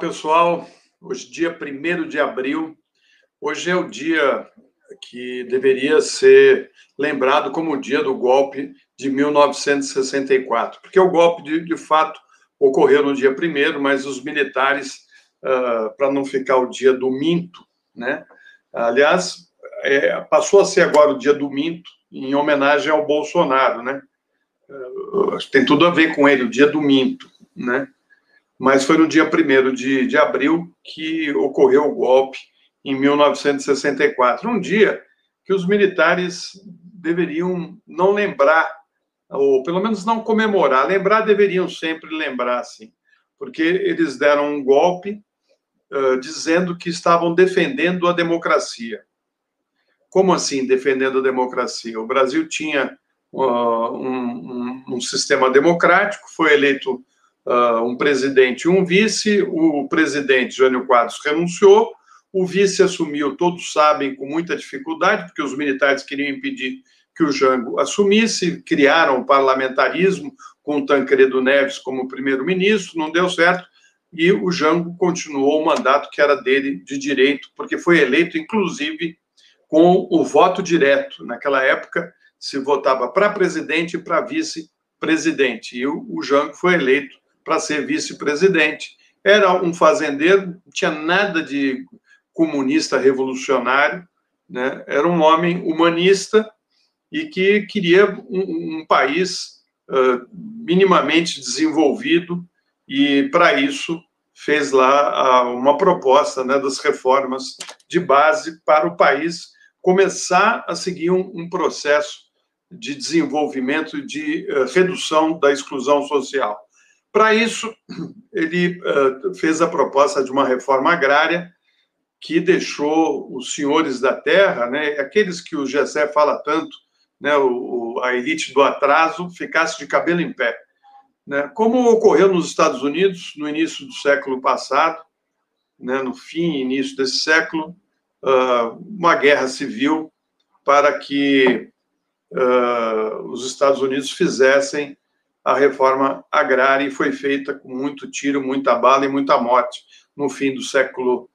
Pessoal. Hoje, dia 1 de abril, hoje é o dia que deveria ser lembrado como o dia do golpe de 1964, porque o golpe, de, de fato, ocorreu no dia 1 mas os militares, uh, para não ficar o dia do minto, né? Aliás, é, passou a ser agora o dia do minto, em homenagem ao Bolsonaro, né? Uh, tem tudo a ver com ele, o dia do minto, né? Mas foi no dia 1 de, de abril que ocorreu o golpe em 1964. Um dia que os militares deveriam não lembrar, ou pelo menos não comemorar. Lembrar deveriam sempre lembrar, sim, porque eles deram um golpe uh, dizendo que estavam defendendo a democracia. Como assim defendendo a democracia? O Brasil tinha uh, um, um, um sistema democrático, foi eleito uh, um presidente e um vice. O presidente, Jânio Quadros, renunciou. O vice assumiu, todos sabem, com muita dificuldade, porque os militares queriam impedir que o Jango assumisse, criaram o parlamentarismo com Tancredo Neves como primeiro-ministro, não deu certo, e o Jango continuou o mandato que era dele de direito, porque foi eleito, inclusive, com o voto direto. Naquela época, se votava para presidente e para vice-presidente, e o, o Jango foi eleito para ser vice-presidente. Era um fazendeiro, não tinha nada de comunista revolucionário, né? era um homem humanista e que queria um, um país uh, minimamente desenvolvido e, para isso, fez lá uma proposta né, das reformas de base para o país começar a seguir um, um processo de desenvolvimento, de uh, redução da exclusão social. Para isso, ele uh, fez a proposta de uma reforma agrária que deixou os senhores da terra, né, aqueles que o Gessé fala tanto, né, o, a elite do atraso, ficasse de cabelo em pé. Né? Como ocorreu nos Estados Unidos no início do século passado, né, no fim e início desse século, uh, uma guerra civil para que uh, os Estados Unidos fizessem a reforma agrária e foi feita com muito tiro, muita bala e muita morte no fim do século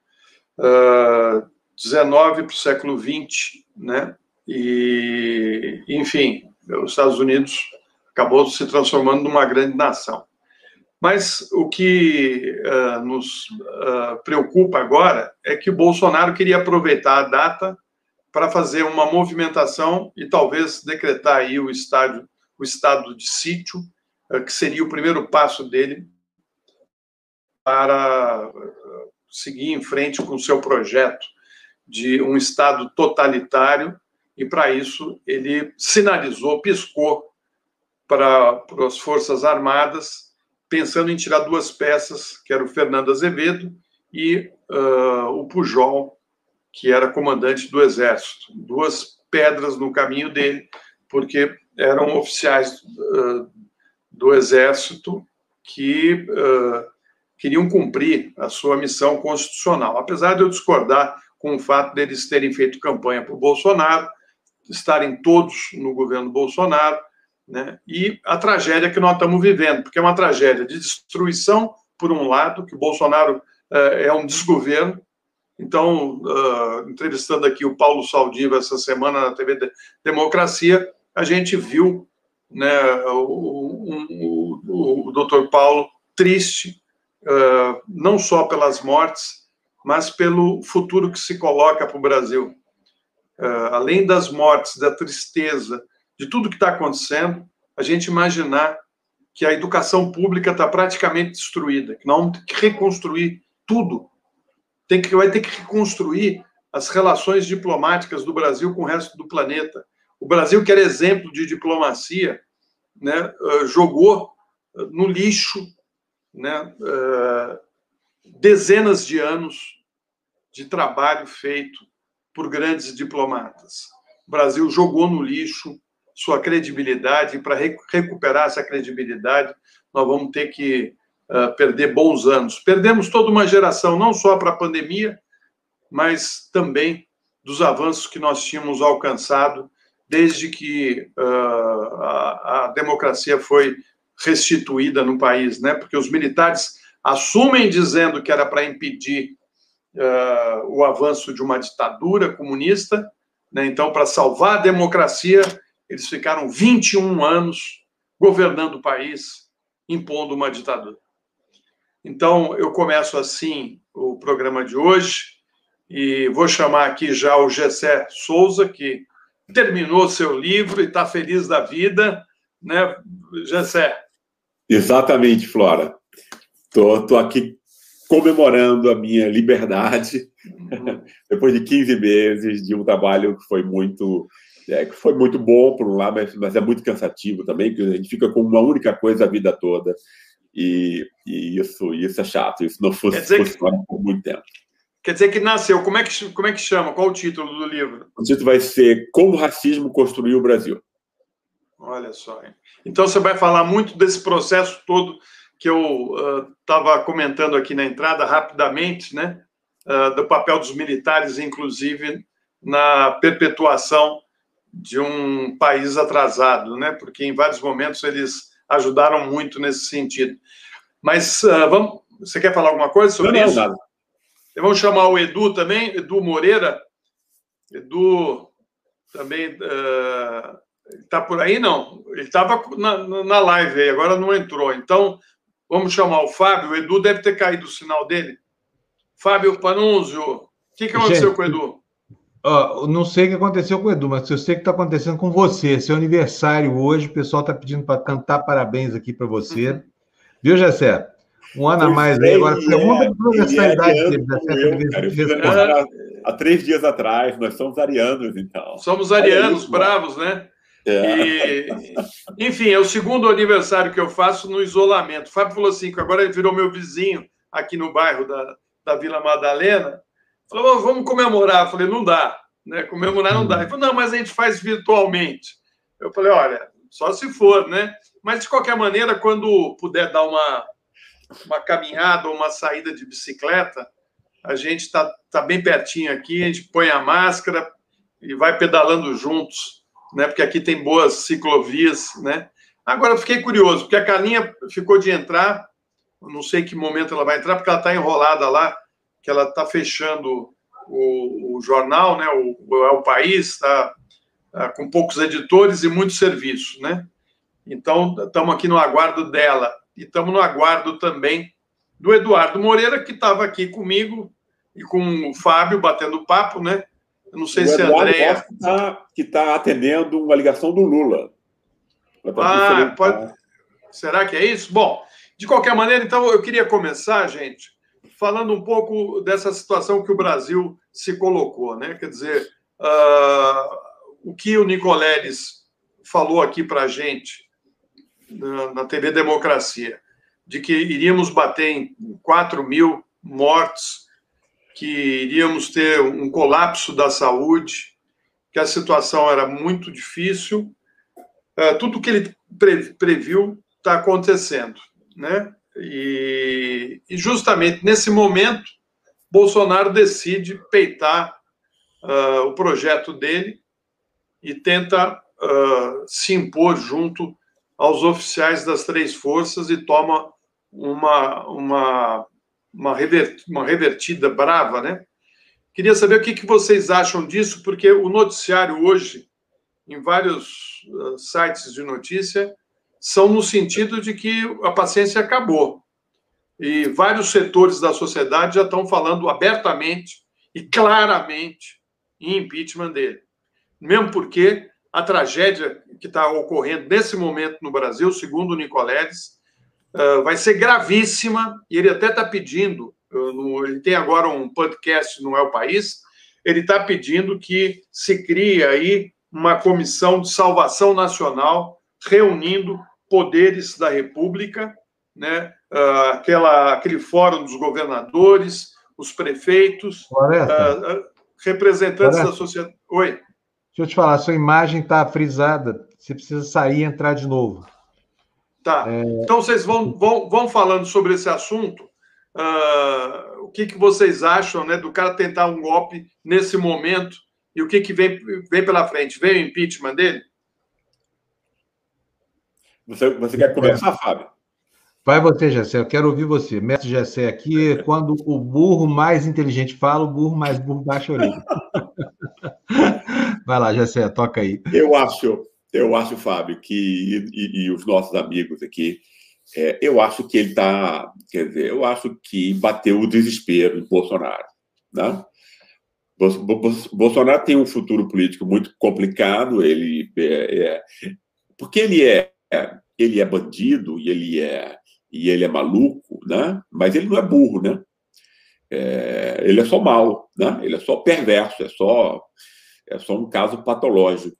XIX uh, para o século XX, né? E, enfim, os Estados Unidos acabou se transformando numa grande nação. Mas o que uh, nos uh, preocupa agora é que o Bolsonaro queria aproveitar a data para fazer uma movimentação e talvez decretar aí o, estádio, o estado de sítio que seria o primeiro passo dele para eh, seguir em frente com o seu projeto de um Estado totalitário, e para isso ele sinalizou, piscou para, para as Forças Armadas, pensando em tirar duas peças, que era o Fernando Azevedo e uh, o Pujol, que era comandante do Exército. Duas pedras no caminho dele, porque eram oficiais uh, do Exército que uh, queriam cumprir a sua missão constitucional. Apesar de eu discordar com o fato deles terem feito campanha para o Bolsonaro, estarem todos no governo Bolsonaro, né? e a tragédia que nós estamos vivendo, porque é uma tragédia de destruição, por um lado, que Bolsonaro uh, é um desgoverno. Então, uh, entrevistando aqui o Paulo Saldiva essa semana na TV Democracia, a gente viu né, o, o, o, doutor Paulo triste, uh, não só pelas mortes, mas pelo futuro que se coloca para o Brasil. Uh, além das mortes, da tristeza, de tudo que está acontecendo, a gente imaginar que a educação pública está praticamente destruída, que vamos ter que reconstruir tudo. Tem que, vai ter que reconstruir as relações diplomáticas do Brasil com o resto do planeta. O Brasil, que era exemplo de diplomacia, né, uh, jogou no lixo né, uh, dezenas de anos de trabalho feito por grandes diplomatas. O Brasil jogou no lixo sua credibilidade, e para recuperar essa credibilidade, nós vamos ter que perder bons anos. Perdemos toda uma geração, não só para a pandemia, mas também dos avanços que nós tínhamos alcançado desde que uh, a, a, democracia foi restituída no país, né? Porque os militares assumem dizendo que era para impedir uh, o avanço de uma ditadura comunista. Né? Então, para salvar a democracia, eles ficaram 21 anos governando o país, impondo uma ditadura. Então, eu começo assim o programa de hoje e vou chamar aqui já o Gessé Souza, que terminou seu livro e está feliz da vida, né, Gessé? Exatamente, Flora. Estou aqui comemorando a minha liberdade uhum. depois de 15 meses de um trabalho que foi muito é, que foi muito bom por um lado, mas, mas, é muito cansativo também, que a gente fica com uma única coisa a vida toda e, e isso isso é chato. Isso não fosse, fosse que... por muito tempo. Quer dizer que nasceu. Como é que, como é que chama? Qual o título do livro? O título vai ser Como o Racismo Construiu o Brasil. Olha só. Então você vai falar muito desse processo todo que eu estava uh, comentando aqui na entrada rapidamente, né? Uh, do papel dos militares, inclusive na perpetuação de um país atrasado, né? Porque em vários momentos eles ajudaram muito nesse sentido. Mas uh, vamos, você quer falar alguma coisa sobre não, isso? Não, nada. Vamos chamar o Edu também, Edu Moreira. Edu também está uh, por aí, não? Ele estava na, na live aí, agora não entrou. Então, vamos chamar o Fábio. O Edu deve ter caído o sinal dele. Fábio Panunzio, o que, que aconteceu Gente, com o Edu? Não sei o que aconteceu com o Edu, mas eu sei o que está acontecendo com você. Seu aniversário hoje, o pessoal está pedindo para cantar parabéns aqui para você. Uhum. Viu, Jessé? Um ano a mais aí. Agora, pergunta para essa idade dele. Há três dias atrás, nós somos arianos, então. Somos arianos, é bravos, né? É. E, enfim, é o segundo aniversário que eu faço no isolamento. O Fábio falou assim, que agora ele virou meu vizinho aqui no bairro da, da Vila Madalena. Falou, vamos comemorar. Eu falei, não dá. Né? Comemorar não dá. Ele falou, não, mas a gente faz virtualmente. Eu falei, olha, só se for, né? Mas, de qualquer maneira, quando puder dar uma uma caminhada ou uma saída de bicicleta, a gente está tá bem pertinho aqui, a gente põe a máscara e vai pedalando juntos, né? Porque aqui tem boas ciclovias, né? Agora fiquei curioso, porque a Carlinha ficou de entrar, não sei que momento ela vai entrar, porque ela está enrolada lá, que ela está fechando o, o, jornal, né? O, o, é o país está tá com poucos editores e muito serviço, né? Então estamos aqui no aguardo dela e estamos no aguardo também do Eduardo Moreira, que estava aqui comigo e com o Fábio batendo papo, né? Eu não sei o se a Andréia. Que está tá atendendo uma ligação do Lula. Ah, pode... será que é isso? Bom, de qualquer maneira, então, eu queria começar, gente, falando um pouco dessa situação que o Brasil se colocou, né? Quer dizer, uh, o que o Nicoleles falou aqui para a gente na, na TV Democracia, de que iríamos bater em 4 mil mortos, que iríamos ter um colapso da saúde, que a situação era muito difícil. É, tudo que ele previu está acontecendo, né? E, e, justamente nesse momento, Bolsonaro decide peitar uh, o projeto dele e tenta uh, se impor junto aos oficiais das três forças e toma uma, uma, uma, uma revertida brava, né? Queria saber o que, que vocês acham disso, porque o noticiário hoje, em vários uh, sites de notícia, são no sentido de que a paciência acabou. E vários setores da sociedade já estão falando abertamente e claramente em impeachment dele. Mesmo porque a tragédia que está ocorrendo nesse momento no Brasil, segundo o Nicoledes, uh, vai ser gravíssima, e ele até está pedindo, uh, no, ele tem agora um podcast no É o País, ele está pedindo que se crie aí uma comissão de salvação nacional, reunindo poderes da República, né, uh, aquela, aquele fórum dos governadores, os prefeitos, representantes da sociedade. Oi. Deixa eu te falar, sua imagem está frisada. Você precisa sair e entrar de novo. Tá. É... Então, vocês vão, vão, vão falando sobre esse assunto. Uh, o que, que vocês acham né, do cara tentar um golpe nesse momento e o que, que vem, vem pela frente? Vem o impeachment dele? Você, você quer começar, Fábio? Vai você, Gessé, eu quero ouvir você. Mestre Gessé aqui, quando o burro mais inteligente fala, o burro mais burro baixa a orelha. Vai lá, Gessé, toca aí. Eu acho, eu acho, Fábio, que e, e os nossos amigos aqui, é, eu acho que ele está, quer dizer, eu acho que bateu o desespero em Bolsonaro, né? Bolsonaro tem um futuro político muito complicado, ele é, é porque ele é ele é bandido e ele é e ele é maluco, né? Mas ele não é burro, né? É, ele é só mal, né? Ele é só perverso, é só é só um caso patológico.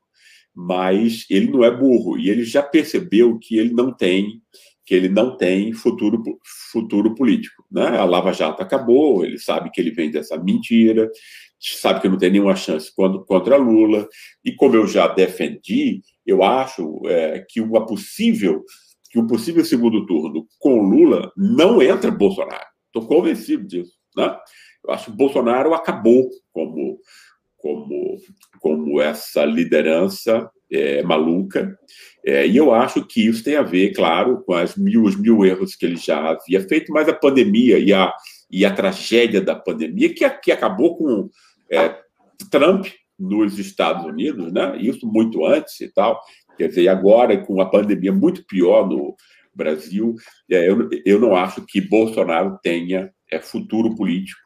Mas ele não é burro e ele já percebeu que ele não tem que ele não tem futuro futuro político, né? A Lava Jato acabou, ele sabe que ele vem dessa mentira, sabe que não tem nenhuma chance contra Lula e como eu já defendi, eu acho é, que uma possível que um possível segundo turno com Lula não entra Bolsonaro. Estou convencido disso. Né? Eu acho que Bolsonaro acabou como, como, como essa liderança é, maluca. É, e eu acho que isso tem a ver, claro, com as mil, os mil erros que ele já havia feito, mas a pandemia e a, e a tragédia da pandemia, que, que acabou com é, Trump nos Estados Unidos, né? isso muito antes e tal, Quer dizer, agora, com a pandemia muito pior no Brasil, é, eu, eu não acho que Bolsonaro tenha é, futuro político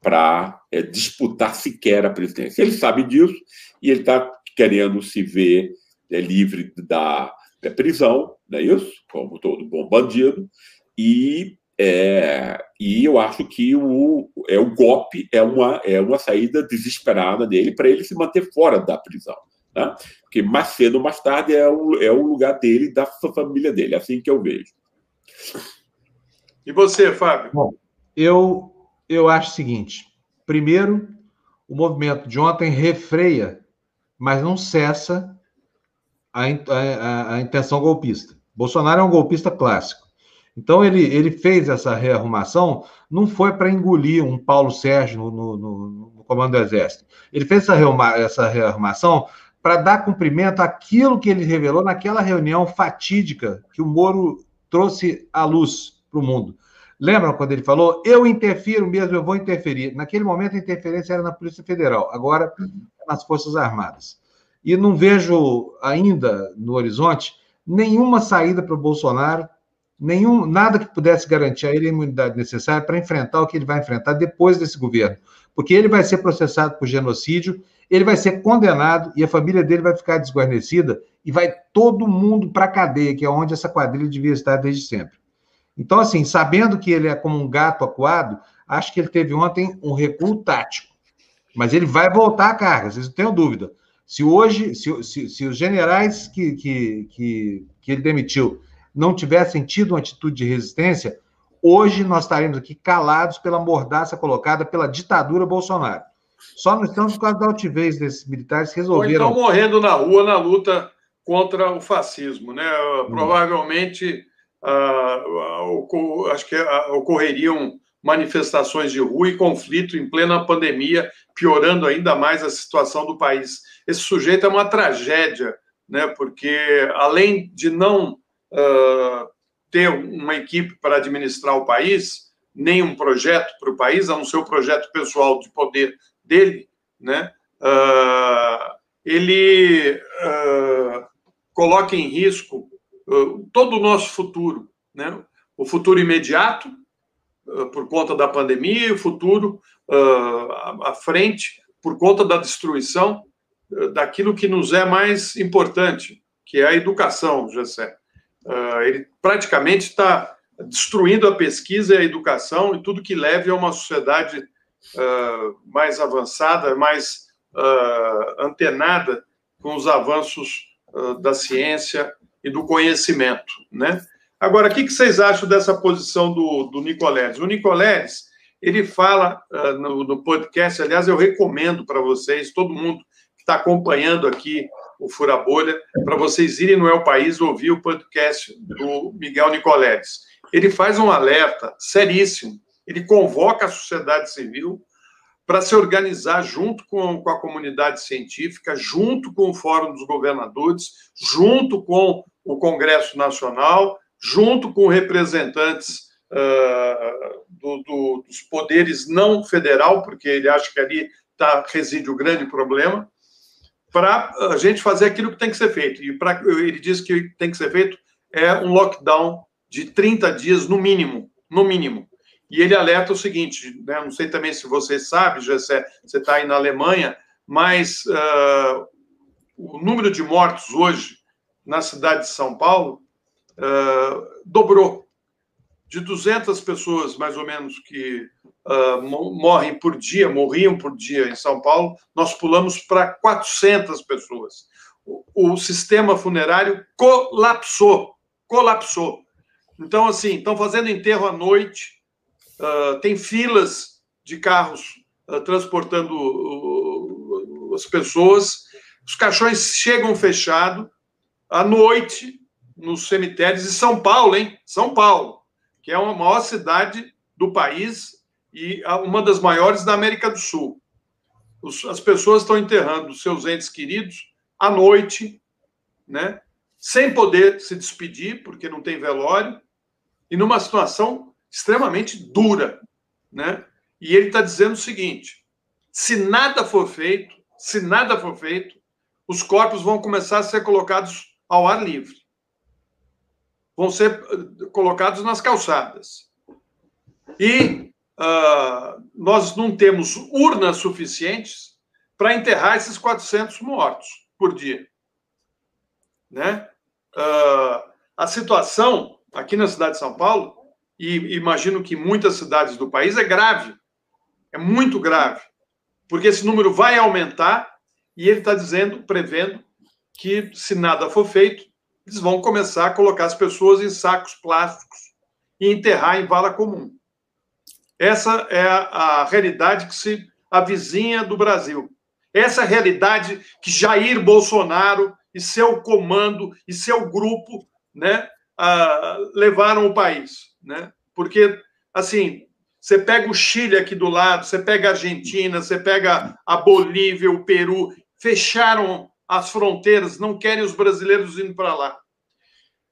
para é, disputar sequer a presidência. Ele sabe disso e ele está querendo se ver é, livre da, da prisão, não é isso? Como todo bom bandido. E, é, e eu acho que o, é, o golpe é uma, é uma saída desesperada dele para ele se manter fora da prisão. Né? Porque mais cedo ou mais tarde é o, é o lugar dele, da família dele, é assim que eu vejo. E você, Fábio? Bom, eu, eu acho o seguinte: primeiro, o movimento de ontem refreia, mas não cessa a, a, a intenção golpista. Bolsonaro é um golpista clássico. Então, ele, ele fez essa rearrumação, não foi para engolir um Paulo Sérgio no, no, no, comando do Exército. Ele fez essa, essa rearrumação para dar cumprimento àquilo que ele revelou naquela reunião fatídica que o Moro trouxe à luz para o mundo. Lembram quando ele falou, eu interfiro mesmo, eu vou interferir? Naquele momento a interferência era na Polícia Federal, agora é nas Forças Armadas. E não vejo ainda no horizonte nenhuma saída para o Bolsonaro, nenhum, nada que pudesse garantir a ele a imunidade necessária para enfrentar o que ele vai enfrentar depois desse governo. Porque ele vai ser processado por genocídio ele vai ser condenado e a família dele vai ficar desguarnecida e vai todo mundo para a cadeia, que é onde essa quadrilha devia estar desde sempre. Então, assim, sabendo que ele é como um gato acuado, acho que ele teve ontem um recuo tático. Mas ele vai voltar à carga, vocês não tenham dúvida. Se hoje, se, se, se os generais que, que, que, que ele demitiu não tivessem tido uma atitude de resistência, hoje nós estaremos aqui calados pela mordaça colocada pela ditadura Bolsonaro. Só não estamos por causa da altivez desses militares que resolveram. Ou estão morrendo na rua na luta contra o fascismo, né? Hum. Provavelmente, acho que ocorreriam manifestações de rua e conflito em plena pandemia, piorando ainda mais a situação do país. Esse sujeito é uma tragédia, né? Porque além de não uh, ter uma equipe para administrar o país, nem um projeto para o país, a não ser o projeto pessoal de poder dele, né, uh, ele uh, coloca em risco todo o nosso futuro, né, o futuro imediato, por conta da pandemia, o futuro à frente, por conta da destruição daquilo que nos é mais importante, que é a educação, José. ele praticamente está destruindo a pesquisa e a educação e tudo que leve a uma sociedade mais avançada, mais antenada com os avanços da ciência e do conhecimento, né? Agora, o que, vocês acham dessa posição do, do? O Nicoleles, ele fala no, no podcast, aliás, eu recomendo para vocês, todo mundo que está acompanhando aqui o Fura Bolha, para vocês irem no El País ouvir o podcast do Miguel Nicoleles. Ele faz um alerta seríssimo ele convoca a sociedade civil para se organizar junto com, com a comunidade científica, junto com o Fórum dos Governadores, junto com o Congresso Nacional, junto com representantes uh, do, do, dos poderes não federal, porque ele acha que ali tá, reside o grande problema, para a gente fazer aquilo que tem que ser feito. E pra, ele diz que tem que ser feito é um lockdown de 30 dias no mínimo, no mínimo. E ele alerta o seguinte, né, não sei também se você sabe, Jessé, você está aí na Alemanha, mas uh, o número de mortos hoje na cidade de São Paulo uh, dobrou. De 200 pessoas, mais ou menos, que uh, morrem por dia, morriam por dia em São Paulo, nós pulamos para 400 pessoas. O, o sistema funerário colapsou, colapsou. Então, assim, estão fazendo enterro à noite, uh, tem filas de carros uh, transportando uh, as pessoas, os caixões chegam fechados à noite nos cemitérios de São Paulo, hein? São Paulo, que é a maior cidade do país e uma das maiores da América do Sul. Os, as pessoas estão enterrando seus entes queridos à noite, né? Sem poder se despedir, porque não tem velório, e numa situação extremamente dura, né? E ele está dizendo o seguinte: se nada for feito, se nada for feito, os corpos vão começar a ser colocados ao ar livre, vão ser eh, colocados nas calçadas. E uh, nós não temos urnas suficientes para enterrar esses 400 mortos por dia, né? Uh, a situação aqui na cidade de São Paulo e imagino que muitas cidades do país, é grave. É muito grave. Porque esse número vai aumentar e ele está dizendo, prevendo, que se nada for feito, eles vão começar a colocar as pessoas em sacos plásticos e enterrar em vala comum. Essa é a, realidade que se avizinha do Brasil. Essa é a realidade que Jair Bolsonaro e seu comando e seu grupo né, uh, levaram o país né? Porque, assim, você pega o Chile aqui do lado, você pega a Argentina, você pega a Bolívia, o Peru, fecharam as fronteiras, não querem os brasileiros indo para lá.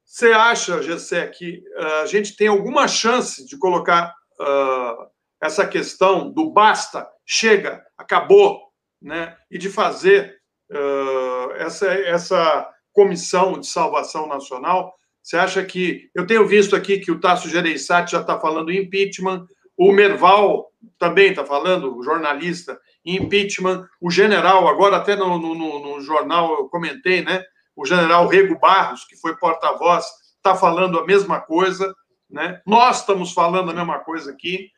Você acha, Gessé, que uh, a gente tem alguma chance de colocar uh, essa questão do basta, chega, acabou, né? e de fazer uh, essa, essa comissão de salvação nacional você acha que. Eu tenho visto aqui que o Tasso Gereissati já está falando em impeachment, o Merval também está falando, o jornalista, em impeachment, o general, agora até no, no, no jornal eu comentei, né? O general Rego Barros, que foi porta-voz, está falando a mesma coisa, né? Nós estamos falando a mesma coisa aqui.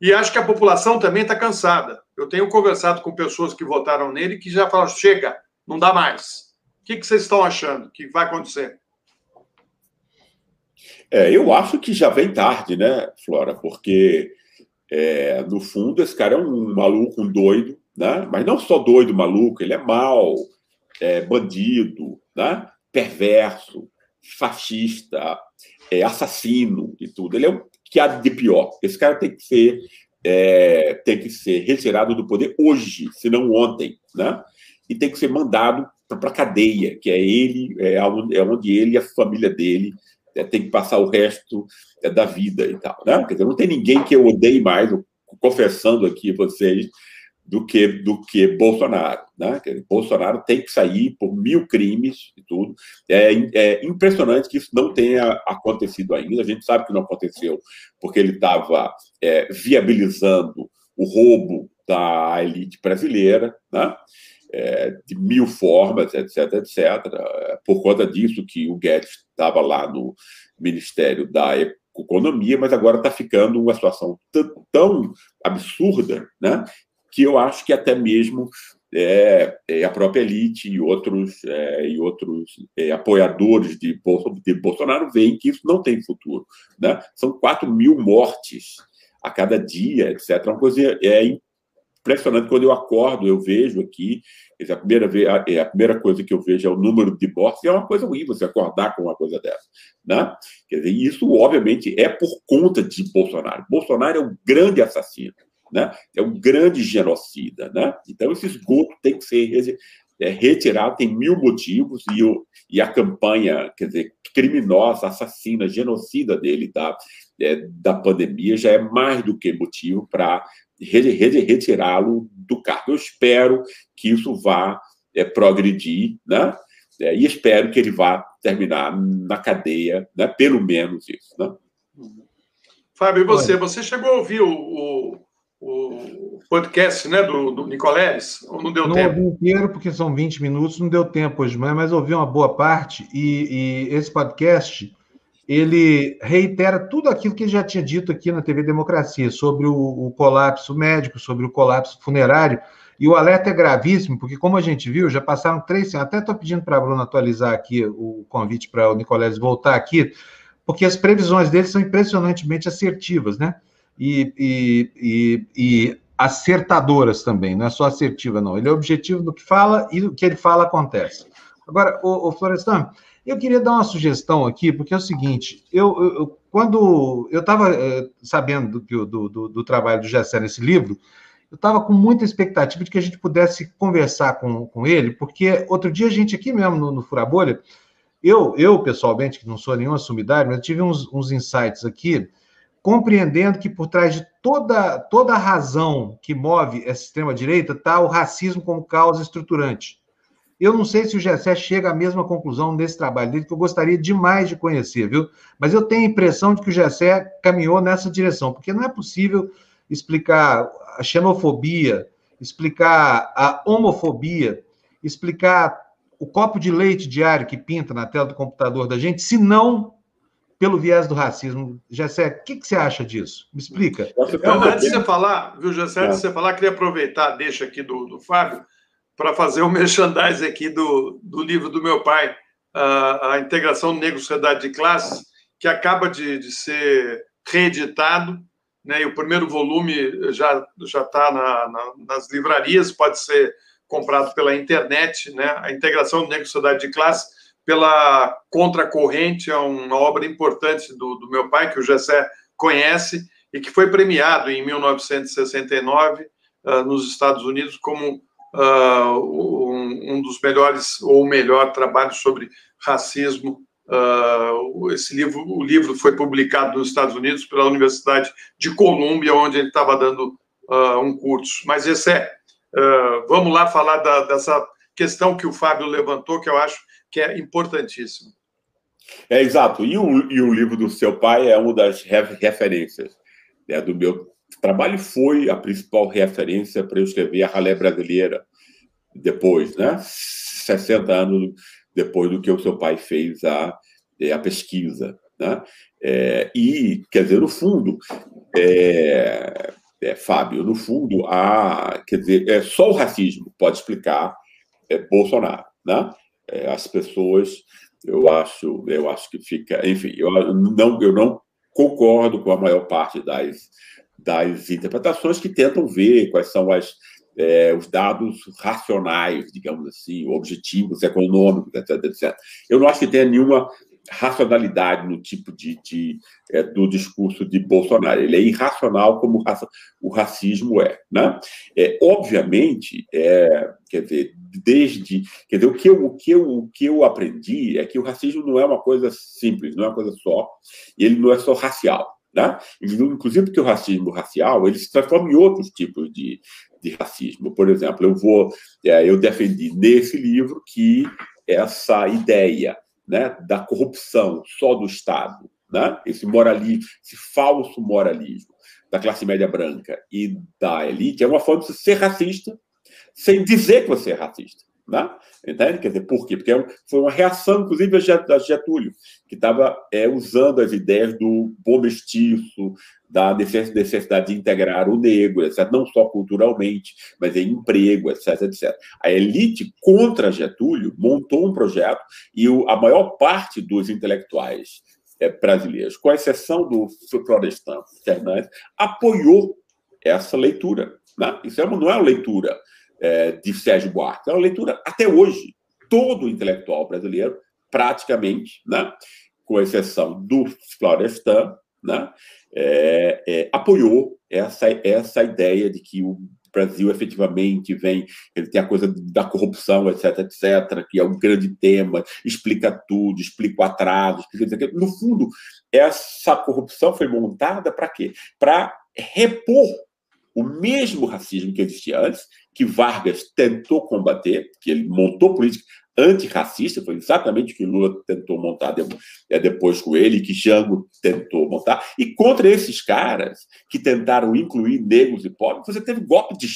E acho que a população também está cansada. Eu tenho conversado com pessoas que votaram nele que já falam: chega, não dá mais. O que, que vocês estão achando que vai acontecer? É, eu acho que já vem tarde, né, Flora? Porque, é, no fundo, esse cara é um maluco, um doido, né? Mas não só doido, maluco, ele é mau, é bandido, né? perverso, fascista, é, assassino e tudo. Ele é o que há de pior. Esse cara tem que ser é, tem que ser retirado do poder hoje, se não ontem, né? E tem que ser mandado para a cadeia, que é ele, é onde, é onde ele e a família dele é, tem que passar o resto é, da vida e tal. Né? Quer dizer, não tem ninguém que eu odeie mais, confessando aqui vocês, do que do que Bolsonaro. Né? Dizer, Bolsonaro tem que sair por mil crimes e tudo. É, é, impressionante que isso não tenha acontecido ainda. A gente sabe que não aconteceu porque ele estava é, viabilizando o roubo da elite brasileira, né? É, de mil formas, etc, etc. É, por conta disso que o Guedes estava lá no Ministério da Economia, mas agora está ficando uma situação tão absurda, né, que eu acho que até mesmo é, é, a própria elite e outros, é, e outros é, apoiadores de, de Bolsonaro veem que isso não tem futuro. Né? São 4 mil mortes a cada dia, etc. Uma coisa é impressionante. Quando eu acordo, eu vejo aqui, a primeira, vez, a, a primeira coisa que eu vejo é o número de mortes, e é uma coisa ruim você acordar com uma coisa dessa. Né? Quer dizer, isso, obviamente, é por conta de Bolsonaro. Bolsonaro é um grande assassino, né? é um grande genocida. Né? Então, esse esgoto tem que ser é, retirado, tem mil motivos, e, o, e a campanha, quer dizer, criminosa, assassina, genocida dele, tá? É, da pandemia, já é mais do que motivo para retirá-lo do cargo. Eu espero que isso vá é, progredir, né? É, e espero que ele vá terminar na cadeia, né? pelo menos isso. Né? Fábio, e você? Você chegou a ouvir o, o, o podcast né, do, do Nicoleles? Ou não deu não tempo? Não ouvi inteiro, porque são 20 minutos, não deu tempo hoje mas ouvi uma boa parte. E, e esse podcast ele reitera tudo aquilo que ele já tinha dito aqui na TV Democracia sobre o, o colapso médico, sobre o colapso funerário. E o alerta é gravíssimo, porque, como a gente viu, já passaram três Até estou pedindo para a Bruna atualizar aqui o convite para o Nicolés voltar aqui, porque as previsões dele são impressionantemente assertivas, né? E, e, e, e, acertadoras também, não é só assertiva, não. Ele é objetivo do que fala e o que ele fala acontece. Agora, o, o Florestan, eu queria dar uma sugestão aqui, porque é o seguinte: eu, eu quando eu estava eh, sabendo do, do, do, do, trabalho do Gessé nesse livro, eu estava com muita expectativa de que a gente pudesse conversar com, com ele, porque outro dia a gente aqui mesmo no, no Furabolha, eu, eu pessoalmente, que não sou nenhum sumidade, mas tive uns, uns insights aqui, compreendendo que por trás de toda, toda a razão que move essa extrema-direita está o racismo como causa estruturante. Eu não sei se o Gessé chega à mesma conclusão nesse trabalho dele, que eu gostaria demais de conhecer, viu? Mas eu tenho a impressão de que o Gessé caminhou nessa direção, porque não é possível explicar a xenofobia, explicar a homofobia, explicar o copo de leite diário que pinta na tela do computador da gente, se não pelo viés do racismo. Jessé, o que, que, você acha disso? Me explica. Eu, antes de você falar, viu, Jessé, antes de você falar, queria aproveitar, deixa aqui do, do Fábio, para fazer um merchandising aqui do, do livro do meu pai, a, Integração Negro-Sociedade de Classes, que acaba de, de ser reeditado né? E o primeiro volume já já está na, na, nas livrarias, pode ser comprado pela internet, né? A integração negro sociedade de classe pela Contracorrente é uma obra importante do, do meu pai que o Gessé conhece e que foi premiado em 1969 uh, ah, nos Estados Unidos como uh, um, um, dos melhores ou o melhor trabalho sobre racismo Uh, esse livro, o livro foi publicado nos Estados Unidos pela Universidade de Colômbia, onde ele estava dando uh, um curso. Mas esse é, vamos lá falar da, dessa questão que o Fábio levantou, que eu acho que é importantíssimo. É exato. E o, e o livro do seu pai é uma das referências né, do meu trabalho. Foi a principal referência para eu escrever a Ralé Brasileira depois, né? 60 anos depois do que o seu pai fez a, é, a pesquisa. Né? É, e, quer dizer, no fundo, é, é, Fábio, no fundo, a, quer dizer, é, só o racismo pode explicar é, Bolsonaro. Né? É, as pessoas, eu acho, eu acho que fica, enfim, eu não, eu não concordo com a maior parte das, das interpretações que tentam ver quais são as é, os dados racionais, digamos assim, objetivos econômicos, etc, etc. Eu não acho que tenha nenhuma racionalidade no tipo de, de é, do discurso de Bolsonaro. Ele é irracional como o racismo é, né? É, obviamente, é, quer dizer, desde, quer dizer, o que eu, o que eu, o que eu aprendi é que o racismo não é uma coisa simples, não é uma coisa só, e ele não é só racial. Né? Inclusive porque o racismo racial ele se transforma em outros tipos de, de racismo. Por exemplo, eu vou, é, eu defendi nesse livro que essa ideia né, da corrupção só do Estado, né, esse moralismo, esse falso moralismo da classe média branca e da elite é uma forma de ser racista sem dizer que você é racista. Né? Entende? Quer dizer, por quê? Porque é foi uma reação, inclusive, a Getúlio, que estava é, usando as ideias do bom mestiço, da necessidade de integrar o negro, etc., não só culturalmente, mas em emprego, etc., etc. A elite contra Getúlio montou um projeto e a maior parte dos intelectuais é, brasileiros, com exceção do Florestan Fernandes, apoiou essa leitura. Né? Isso é não é uma leitura é, de Sérgio Buarque. É uma leitura, até hoje, todo intelectual brasileiro, praticamente, né, com exceção do Florestan, né, é, é, apoiou essa, essa ideia de que o Brasil efetivamente vem, ele tem a coisa da corrupção, etc, etc, que é um grande tema, explica tudo, explica o atraso, explica no fundo, essa corrupção foi montada para quê? Para repor o mesmo racismo que existia antes, que Vargas tentou combater, que ele montou política antirracista, foi exatamente o que Lula tentou montar é, depois com ele, que Jango tentou montar, e contra esses caras que tentaram incluir negros e pobres, você teve golpe de,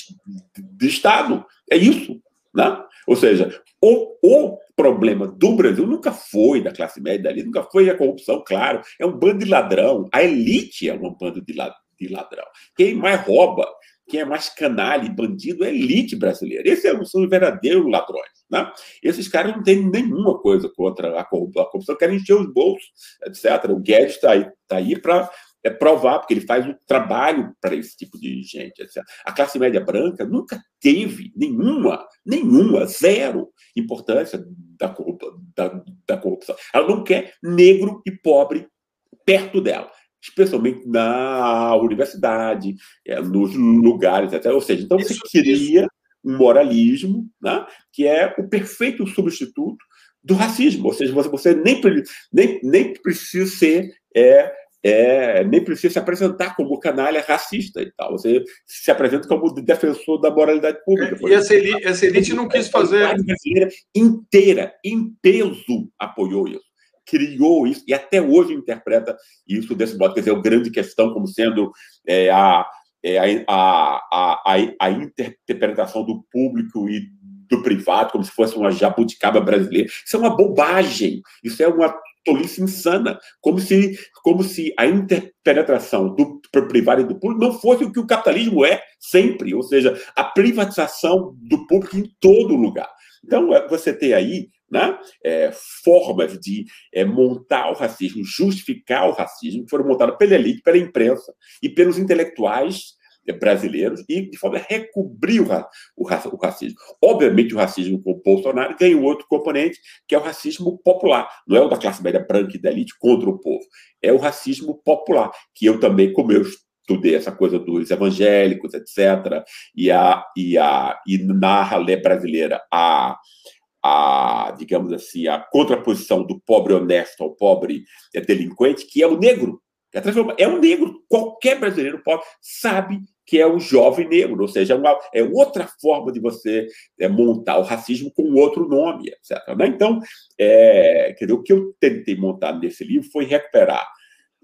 de Estado. É isso. Né? Ou seja, o, o problema do Brasil nunca foi da classe média ali, nunca foi a corrupção, claro, é um bando de ladrão. A elite é um bando de ladrão. Quem mais rouba quem é mais canalha e bandido é elite brasileira. Esses são os verdadeiros ladrões. Né? Esses caras não têm nenhuma coisa contra a corrupção, querem encher os bolsos, etc. O Guedes está aí, tá aí para é provar, porque ele faz um trabalho para esse tipo de gente. Etc. A classe média branca nunca teve nenhuma, nenhuma, zero importância da, da, da corrupção. Ela não quer negro e pobre perto dela especialmente na universidade, é, nos lugares, até. Ou seja, então você cria um moralismo, né, que é o perfeito substituto do racismo. Ou seja, você, você nem, nem, nem precisa ser. É, é, nem precisa se apresentar como canalha racista e tal. Você se apresenta como defensor da moralidade pública. E essa elite, essa elite não quis fazer. A brasileira inteira, em peso, apoiou isso criou isso e até hoje interpreta isso desse modo. Quer dizer, a grande questão como sendo é, a, é, a, a, a, interpretação do público e do privado, como se fosse uma jabuticaba brasileira. Isso é uma bobagem. Isso é uma tolice insana, como se, como se a interpenetração do privado e do público não fosse o que o capitalismo é sempre, ou seja, a privatização do público em todo lugar. Então, você tem aí né? É, formas de é, montar o racismo, justificar o racismo, que foram montadas pela elite, pela imprensa e pelos intelectuais é, brasileiros e de forma a recobrir o, o, o, racismo. Obviamente, o racismo com o Bolsonaro ganha um outro componente, que é o racismo popular. Não é o da classe média branca e da elite contra o povo. É o racismo popular, que eu também, como eu estudei essa coisa dos evangélicos, etc., e, a, e, a, e na lei brasileira a a, digamos assim, a contraposição do pobre honesto ao pobre delinquente, que é o negro. É um negro. Qualquer brasileiro pobre sabe que é o jovem negro, ou seja, é uma, é outra forma de você é, montar o racismo com outro nome, etc. Né? Então, é, dizer, o que eu tentei montar nesse livro foi recuperar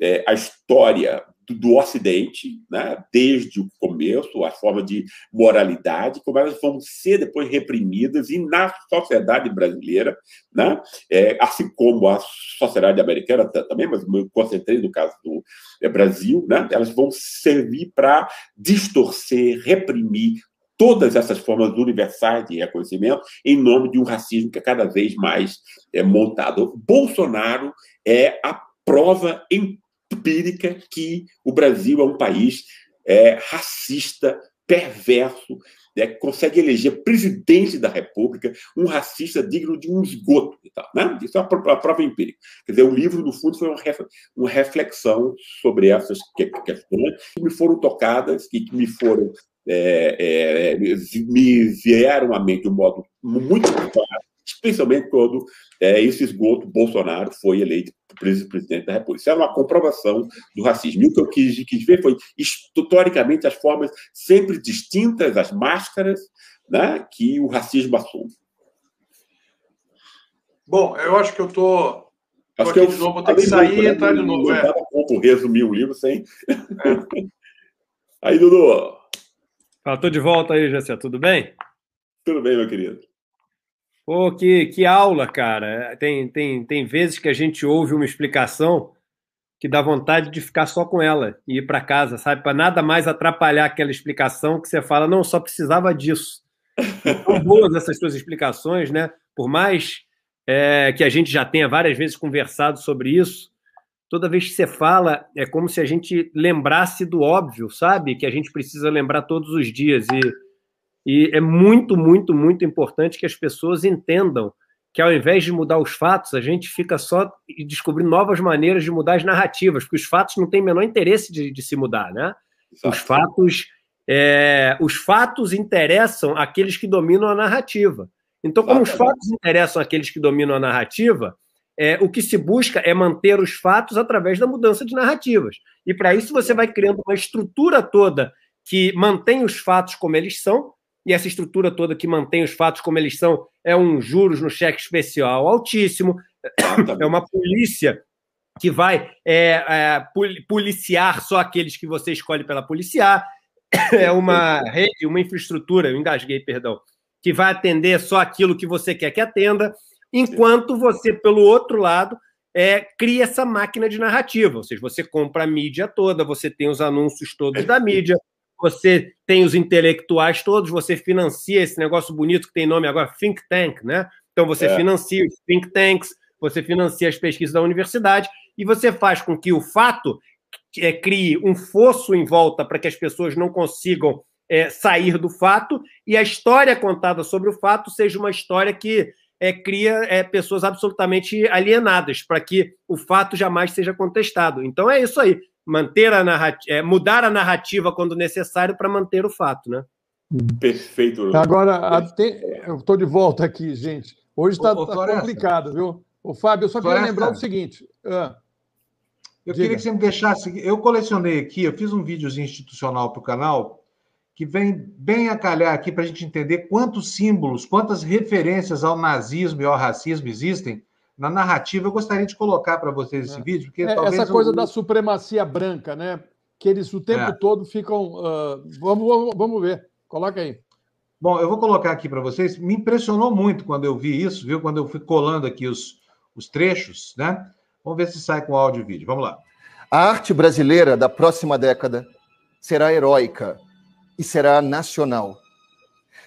é, a história do Ocidente, né, desde o começo, a forma de moralidade, como elas vão ser depois reprimidas e na sociedade brasileira, né, é, assim como a sociedade americana também, mas me concentrei no caso do é, Brasil, né, elas vão servir para distorcer, reprimir todas essas formas universais de reconhecimento em nome de um racismo que é cada vez mais é, montado. Bolsonaro é a prova em empírica que o Brasil é um país é, racista, perverso, né, que consegue eleger presidente da República um racista digno de um esgoto. E tal, né? Isso é a prova empírica. Quer dizer, o livro, no fundo, foi uma reflexão sobre essas questões que me foram tocadas e que me foram é, é, me vieram à mente de um modo muito claro especialmente quando é, esse esgoto Bolsonaro foi eleito presidente da República. Isso era uma comprovação do racismo. E o que eu quis, quis ver foi, historicamente, as formas sempre distintas, as máscaras né, que o racismo assume. Bom, eu acho que eu estou. Acho que eu de novo, vou ter que sair e entrar de novo. Não é. resumir o livro sem. É. aí, Dudu. Estou de volta aí, Jessé. Tudo bem? Tudo bem, meu querido. Pô, que, que aula, cara. Tem, tem, tem vezes que a gente ouve uma explicação que dá vontade de ficar só com ela e ir para casa, sabe? Para nada mais atrapalhar aquela explicação que você fala, não, só precisava disso. São boas essas suas explicações, né? Por mais é, que a gente já tenha várias vezes conversado sobre isso, toda vez que você fala, é como se a gente lembrasse do óbvio, sabe? Que a gente precisa lembrar todos os dias. E e é muito, muito, muito importante que as pessoas entendam que ao invés de mudar os fatos, a gente fica só descobrindo novas maneiras de mudar as narrativas, porque os fatos não têm o menor interesse de, de se mudar, né? Exato. Os fatos É, os fatos interessam aqueles que dominam a narrativa. Então, como os fatos interessam aqueles que dominam a narrativa, é, o que se busca é manter os fatos através da mudança de narrativas. E para isso você vai criando uma estrutura toda que mantém os fatos como eles são, e essa estrutura toda que mantém os fatos como eles são é um juros no cheque especial altíssimo, é uma polícia que vai é, é, policiar só aqueles que você escolhe pela policiar, é uma rede, uma infraestrutura, eu engasguei, perdão, que vai atender só aquilo que você quer que atenda, enquanto você, pelo outro lado, é, cria essa máquina de narrativa, ou seja, você compra a mídia toda, você tem os anúncios todos da mídia, você tem os intelectuais todos, você financia esse negócio bonito que tem nome agora, think tank, né? Então você é. financia os think tanks, você financia as pesquisas da universidade e você faz com que o fato é, crie um fosso em volta para que as pessoas não consigam é, sair do fato e a história contada sobre o fato seja uma história que é, cria é, pessoas absolutamente alienadas para que o fato jamais seja contestado. Então é isso aí manter a narrativa, é, mudar a narrativa quando necessário para manter o fato, né? Perfeito. Agora, até, eu estou de volta aqui, gente. Hoje está tá complicado, viu? O Fábio, eu só queria lembrar o seguinte. Ah, eu diga. queria que você me deixasse. Eu colecionei aqui, eu fiz um videozinho institucional para o canal que vem bem a calhar aqui para a gente entender quantos símbolos, quantas referências ao nazismo e ao racismo existem na narrativa, eu gostaria de colocar para vocês esse é. vídeo. Porque é, essa coisa da supremacia branca, né? Que eles o tempo é. todo ficam. Uh, vamos, vamos, vamos ver. Coloca aí. Bom, eu vou colocar aqui para vocês. Me impressionou muito quando eu vi isso, viu? Quando eu fui colando aqui os, os trechos, né? Vamos ver se sai com áudio e vídeo. Vamos lá. A arte brasileira da próxima década será heróica e será nacional.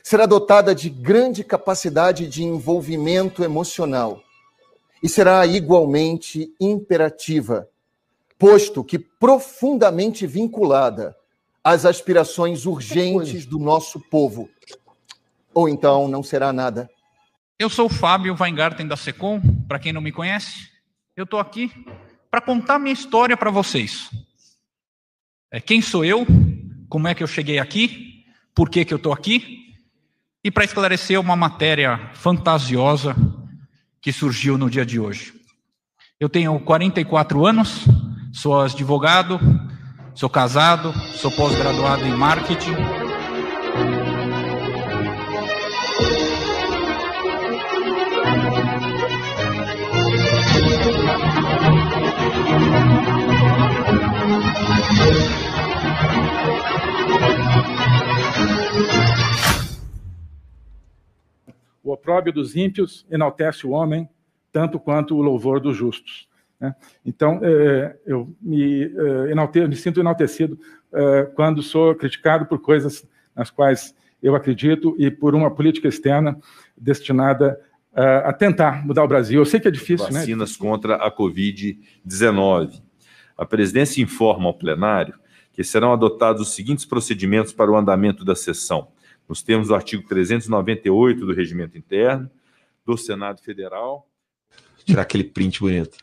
Será dotada de grande capacidade de envolvimento emocional e será igualmente imperativa, posto que profundamente vinculada às aspirações urgentes do nosso povo. Ou então não será nada. Eu sou o Fábio Weingarten da Secom, para quem não me conhece. Eu estou aqui para contar minha história para vocês. É, quem sou eu? Como é que eu cheguei aqui? Por que, que eu estou aqui? E para esclarecer uma matéria fantasiosa que surgiu no dia de hoje. Eu tenho 44 anos, sou advogado, sou casado, sou pós-graduado em marketing. O opróbio dos ímpios enaltece o homem, tanto quanto o louvor dos justos. Né? Então, é, eu me, é, enalte, me, sinto enaltecido é, quando sou criticado por coisas nas quais eu acredito e por uma política externa destinada a tentar mudar o Brasil. Eu sei que é difícil, Vacinas né? Vacinas contra a Covid-19. A presidência informa ao plenário que serão adotados os seguintes procedimentos para o andamento da sessão nos termos do artigo 398 do Regimento Interno do Senado Federal. Vou tirar aquele print bonito.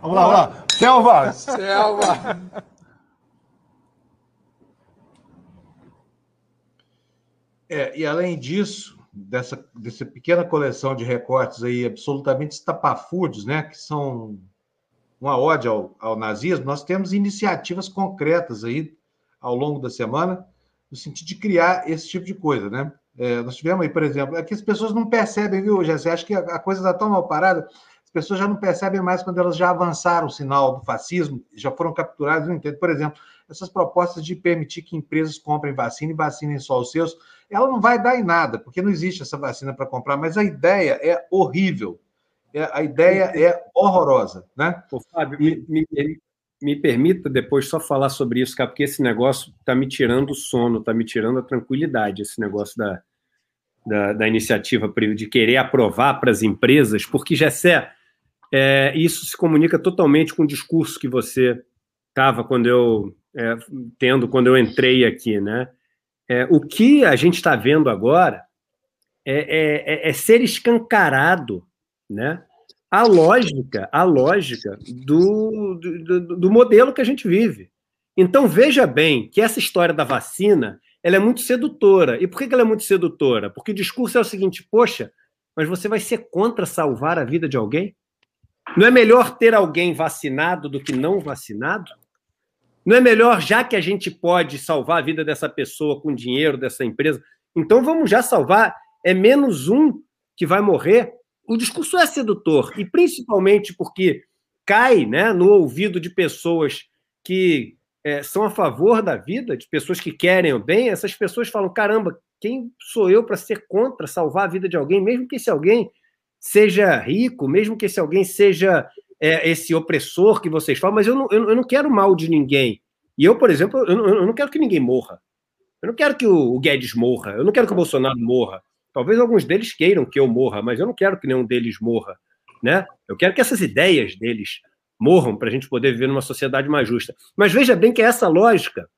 Vamos lá, vamos lá. Selva! Selva! É, e além disso, dessa, dessa pequena coleção de recortes aí absolutamente estapafúrdios, né, que são uma ode ao, ao nazismo, nós temos iniciativas concretas aí ao longo da semana no sentido de criar esse tipo de coisa, né? É, nós tivemos aí, por exemplo, é que as pessoas não percebem, viu, Jessé? Acho que a, a coisa está tão mal parada, as pessoas já não percebem mais quando elas já avançaram o sinal do fascismo, já foram capturadas, não entendo. Por exemplo, essas propostas de permitir que empresas comprem vacina e vacinem só os seus, ela não vai dar em nada, porque não existe essa vacina para comprar, mas a ideia é horrível. É, a ideia é horrorosa, né? Ô, Fábio, e... me, me, me, permita depois só falar sobre isso, cara, porque esse negócio está me tirando o sono, está me tirando a tranquilidade, esse negócio da, da, da iniciativa de querer aprovar para as empresas, porque, Gessé, é, isso se comunica totalmente com o discurso que você estava quando eu é, tendo quando eu entrei aqui, né? É, o que a gente está vendo agora é, é, é, é ser escancarado né? a lógica, a lógica do, do, do modelo que a gente vive. Então, veja bem que essa história da vacina ela é muito sedutora. E por que ela é muito sedutora? Porque o discurso é o seguinte: poxa, mas você vai ser contra salvar a vida de alguém? Não é melhor ter alguém vacinado do que não vacinado? Não é melhor, já que a gente pode salvar a vida dessa pessoa com dinheiro dessa empresa, então vamos já salvar? É menos um que vai morrer? O discurso é sedutor, e principalmente porque cai né, no ouvido de pessoas que é, são a favor da vida, de pessoas que querem o bem, essas pessoas falam: caramba, quem sou eu para ser contra salvar a vida de alguém, mesmo que esse alguém seja rico, mesmo que esse alguém seja é, esse opressor que vocês falam, mas eu não, eu, não quero mal de ninguém. E eu, por exemplo, eu não, eu não quero que ninguém morra. Eu não quero que o Guedes morra, eu não quero que o Bolsonaro morra. Talvez alguns deles queiram que eu morra, mas eu não quero que nenhum deles morra. Né? Eu quero que essas ideias deles morram para a gente poder viver numa sociedade mais justa. Mas veja bem que é essa lógica,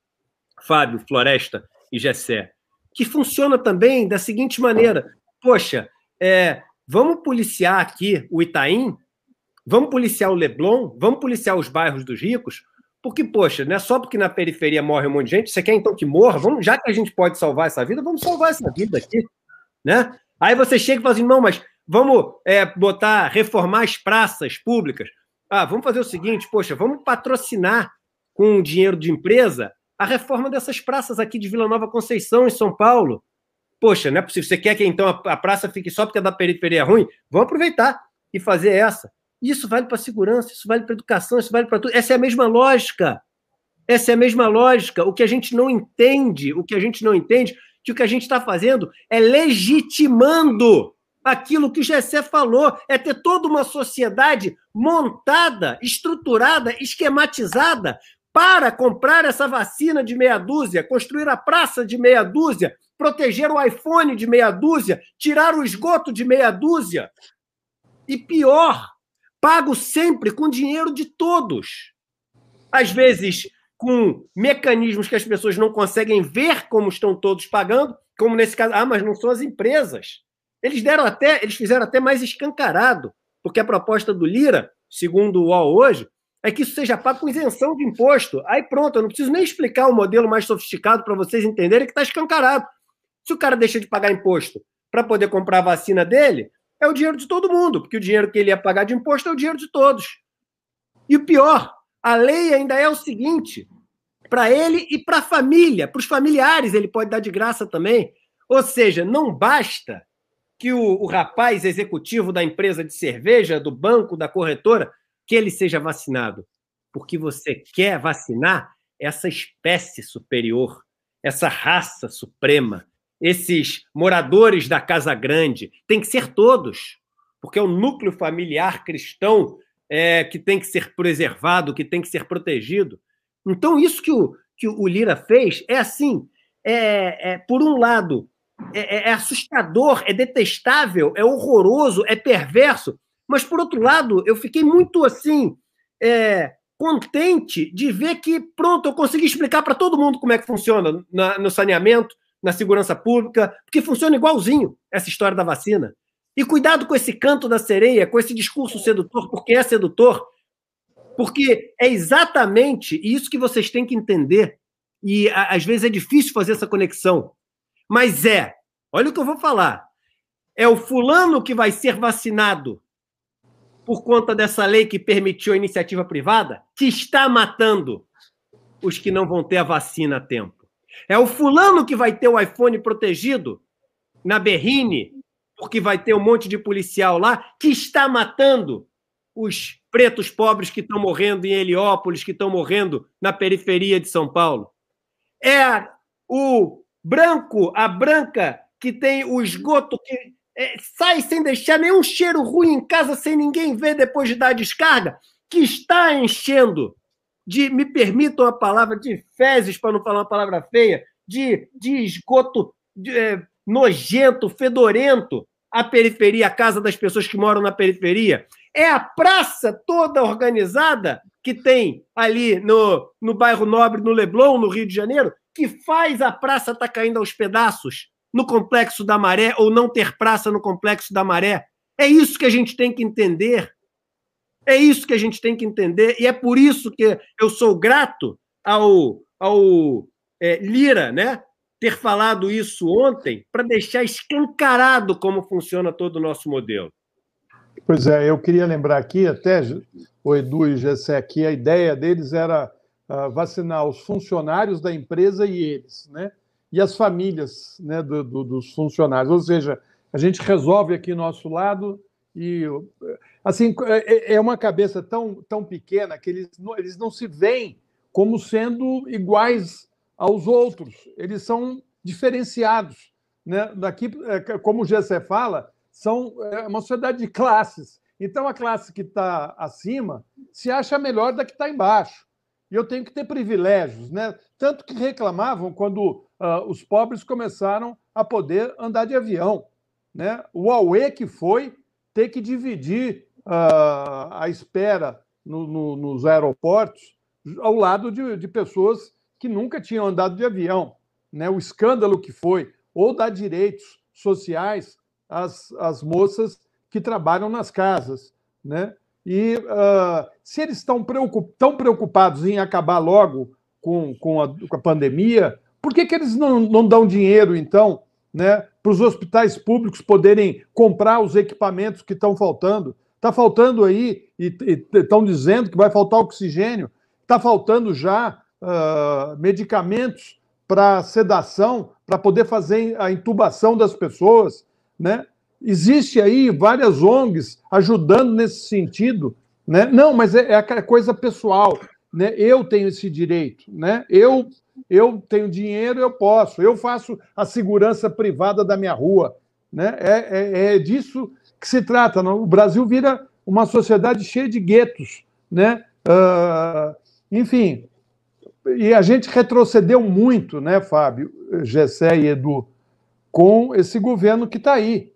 Fábio, Floresta e Gessé, que funciona também da seguinte maneira: poxa, é, vamos policiar aqui o Itaim, vamos policiar o Leblon, vamos policiar os bairros dos ricos, porque, poxa, não é só porque na periferia morre um monte de gente, você quer então que morra? Vamos, já que a gente pode salvar essa vida, vamos salvar essa vida aqui, né? Aí você chega e fala assim, não, mas vamos é, botar, reformar as praças públicas. Ah, vamos fazer o seguinte, poxa, vamos patrocinar com dinheiro de empresa a reforma dessas praças aqui de Vila Nova Conceição, em São Paulo. Poxa, não é possível. Você quer que então a, praça fique só porque é da periferia ruim? Vamos aproveitar e fazer essa. Isso vale para segurança, isso vale para educação, isso vale para tudo. Essa é a mesma lógica. Essa é a mesma lógica. O que a gente não entende, o que a gente não entende, que o que a gente está fazendo é legitimando aquilo que Gessé falou, é ter toda uma sociedade montada, estruturada, esquematizada para comprar essa vacina de meia dúzia, construir a praça de meia dúzia, proteger o iPhone de meia dúzia, tirar o esgoto de meia dúzia. E pior, pago sempre com dinheiro de todos. Às vezes, com mecanismos que as pessoas não conseguem ver como estão todos pagando, como nesse caso, ah, mas não são as empresas. Eles deram até, eles fizeram até mais escancarado, porque a proposta do Lira, segundo o UOL hoje, é que isso seja pago com isenção de imposto. Aí pronto, eu não preciso nem explicar o modelo mais sofisticado para vocês entenderem que está escancarado. Se o cara deixa de pagar imposto para poder comprar a vacina dele, é o dinheiro de todo mundo, porque o dinheiro que ele ia pagar de imposto é o dinheiro de todos. E o pior, a lei ainda é o seguinte: para ele e para a família, para os familiares, ele pode dar de graça também. Ou seja, não basta que o, o rapaz executivo da empresa de cerveja, do banco, da corretora, que ele seja vacinado. Porque você quer vacinar essa espécie superior, essa raça suprema, esses moradores da Casa Grande. Tem que ser todos, porque é o núcleo familiar cristão é, que tem que ser preservado, que tem que ser protegido. Então, isso que o, que o Lira fez é assim: é, é por um lado, é, é, é, assustador, é detestável, é horroroso, é perverso. Mas, por outro lado, eu fiquei muito assim, é, contente de ver que, pronto, eu consegui explicar para todo mundo como é que funciona na, no saneamento, na segurança pública, porque funciona igualzinho essa história da vacina. E cuidado com esse canto da sereia, com esse discurso sedutor, porque é sedutor. Porque é exatamente isso que vocês têm que entender. E às vezes é difícil fazer essa conexão. Mas é, olha o que eu vou falar. É o fulano que vai ser vacinado por conta dessa lei que permitiu a iniciativa privada que está matando os que não vão ter a vacina a tempo. É o fulano que vai ter o iPhone protegido na Berrine, porque vai ter um monte de policial lá, que está matando os pretos pobres que estão morrendo em Heliópolis, que estão morrendo na periferia de São Paulo. É o branco, a branca que tem o esgoto que é, sai sem deixar nenhum cheiro ruim em casa, sem ninguém ver depois de dar descarga, que está enchendo de, me permitam a palavra, de fezes, para não falar uma palavra feia, de, de esgoto de, é, nojento, fedorento, a periferia, a casa das pessoas que moram na periferia. É a praça toda organizada que tem ali no, no bairro Nobre, no Leblon, no Rio de Janeiro, que faz a praça estar tá caindo aos pedaços no complexo da maré ou não ter praça no complexo da maré. É isso que a gente tem que entender. É isso que a gente tem que entender, e é por isso que eu sou grato ao, ao é, Lira, né? Ter falado isso ontem para deixar escancarado como funciona todo o nosso modelo. Pois é, eu queria lembrar aqui, até o Edu e o Gessé aqui, a ideia deles era uh, vacinar os funcionários da empresa e eles, né? E as famílias né, do, do, dos funcionários. Ou seja, a gente resolve aqui nosso lado e assim é, é, é uma cabeça tão, tão pequena que eles, eles não se veem como sendo iguais aos outros. Eles são diferenciados. Né? Daqui, é, como o Gessé fala, são é uma sociedade de classes. Então, a classe que está acima se acha melhor da que está embaixo. E eu tenho que ter privilégios, né? Tanto que reclamavam quando uh, os pobres começaram a poder andar de avião. Né? O Huawei que foi ter que dividir uh, a espera no, no, nos aeroportos ao lado de, de, pessoas que nunca tinham andado de avião. Né? O escândalo que foi, ou dar direitos sociais as, as moças que trabalham nas casas. Né? E uh, se eles estão preocup, tão preocupados em acabar logo com, com, a, com a pandemia, por que, que eles não, não dão dinheiro, então, né, para os hospitais públicos poderem comprar os equipamentos que estão faltando? Está faltando aí, e estão dizendo que vai faltar oxigênio, está faltando já uh, medicamentos para sedação, para poder fazer a intubação das pessoas né? Existe aí várias ONGs ajudando nesse sentido, né? Não, mas é, é coisa pessoal, né? Eu tenho esse direito, né? Eu eu tenho dinheiro, eu posso. Eu faço a segurança privada da minha rua, né? É, é, é disso que se trata. Não? O Brasil vira uma sociedade cheia de guetos, né? Uh, enfim, e a gente retrocedeu muito, né, Fábio, Gessé e Edu, com esse governo que está aí.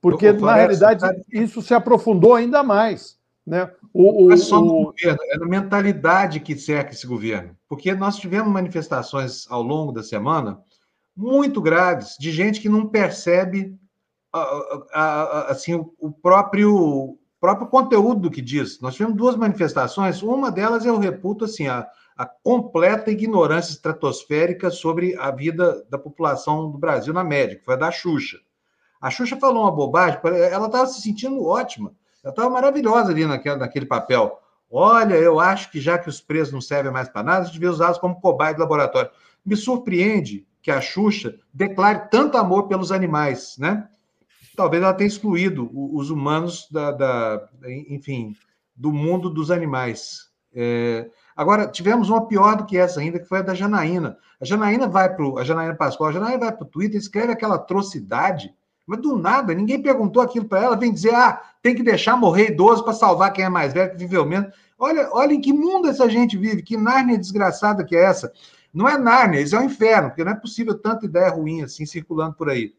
Porque, na realidade, isso se aprofundou ainda mais. Né? O, o, é só no o... governo, é na mentalidade que cerca esse governo. Porque nós tivemos manifestações ao longo da semana muito graves de gente que não percebe assim, o próprio, próprio conteúdo do que diz. Nós tivemos duas manifestações, uma delas eu reputo assim, a, a completa ignorância estratosférica sobre a vida da população do Brasil na média, que foi a da Xuxa. A Xuxa falou uma bobagem, ela estava se sentindo ótima, ela estava maravilhosa ali naquele, naquele papel. Olha, eu acho que já que os presos não servem mais para nada, a gente devia usá-los como cobaia de laboratório. Me surpreende que a Xuxa declare tanto amor pelos animais, né? Talvez ela tenha excluído os humanos da, da enfim, do mundo dos animais. É, Agora, tivemos uma pior do que essa ainda, que foi a da Janaína. A Janaína vai para a Janaína Pascoal, a Janaína vai para o Twitter, escreve aquela atrocidade, mas do nada, ninguém perguntou aquilo para ela, vem dizer, ah, tem que deixar morrer idoso para salvar quem é mais velho, que viveu menos. Olha, olha em que mundo essa gente vive, que Nárnia desgraçada que é essa. Não é Nárnia, isso é o um inferno, porque não é possível tanta ideia ruim assim circulando por aí.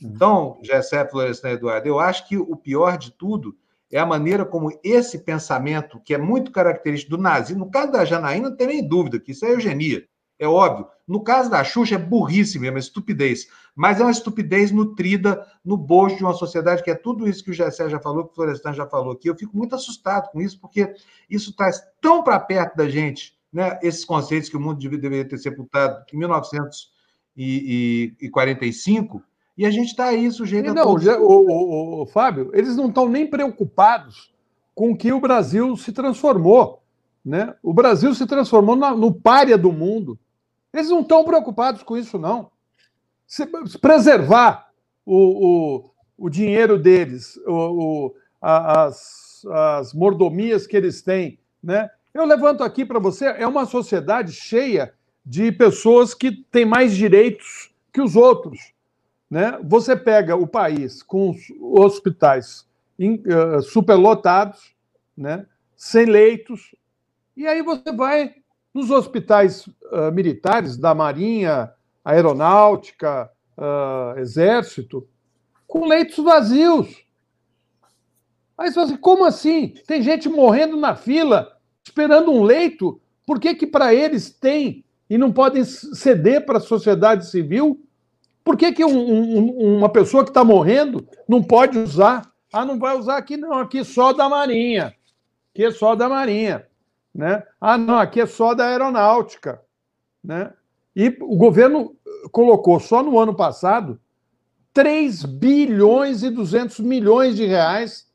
Então, Gessé Florestan Eduardo, eu acho que o pior de tudo é a maneira como esse pensamento, que é muito característico do nazismo, no caso da Janaína, não tem nem dúvida que isso é eugenia, é óbvio. No caso da Xuxa, é burrice mesmo, é estupidez. Mas é uma estupidez nutrida no bojo de uma sociedade que é tudo isso que o Gessé já falou, que o Florestan já falou aqui. Eu fico muito assustado com isso, porque isso traz tão para perto da gente, né, esses conceitos que o mundo deveria ter sepultado em 1945, e a gente está aí sujeito a. Não, todos... o, o, o, Fábio, eles não estão nem preocupados com que o Brasil se transformou. Né? O Brasil se transformou no, no párea do mundo. Eles não estão preocupados com isso, não. Se, se preservar o, o, o, dinheiro deles, o, o, as, as mordomias que eles têm. Né? Eu levanto aqui para você: é uma sociedade cheia de pessoas que têm mais direitos que os outros. Né? Você pega o país com os hospitais uh, superlotados, né? sem leitos, e aí você vai nos hospitais uh, militares da Marinha, Aeronáutica, uh, Exército, com leitos vazios. Aí você fala assim, como assim? Tem gente morrendo na fila, esperando um leito? Por que, que para eles tem e não podem ceder para a sociedade civil? Por que, que um, um, uma pessoa que está morrendo não pode usar? Ah, não vai usar aqui, não, aqui só da Marinha. aqui é só da Marinha. Né? Ah, não, aqui é só da Aeronáutica. Né? E o governo colocou só no ano passado 3 bilhões e 200 milhões de reais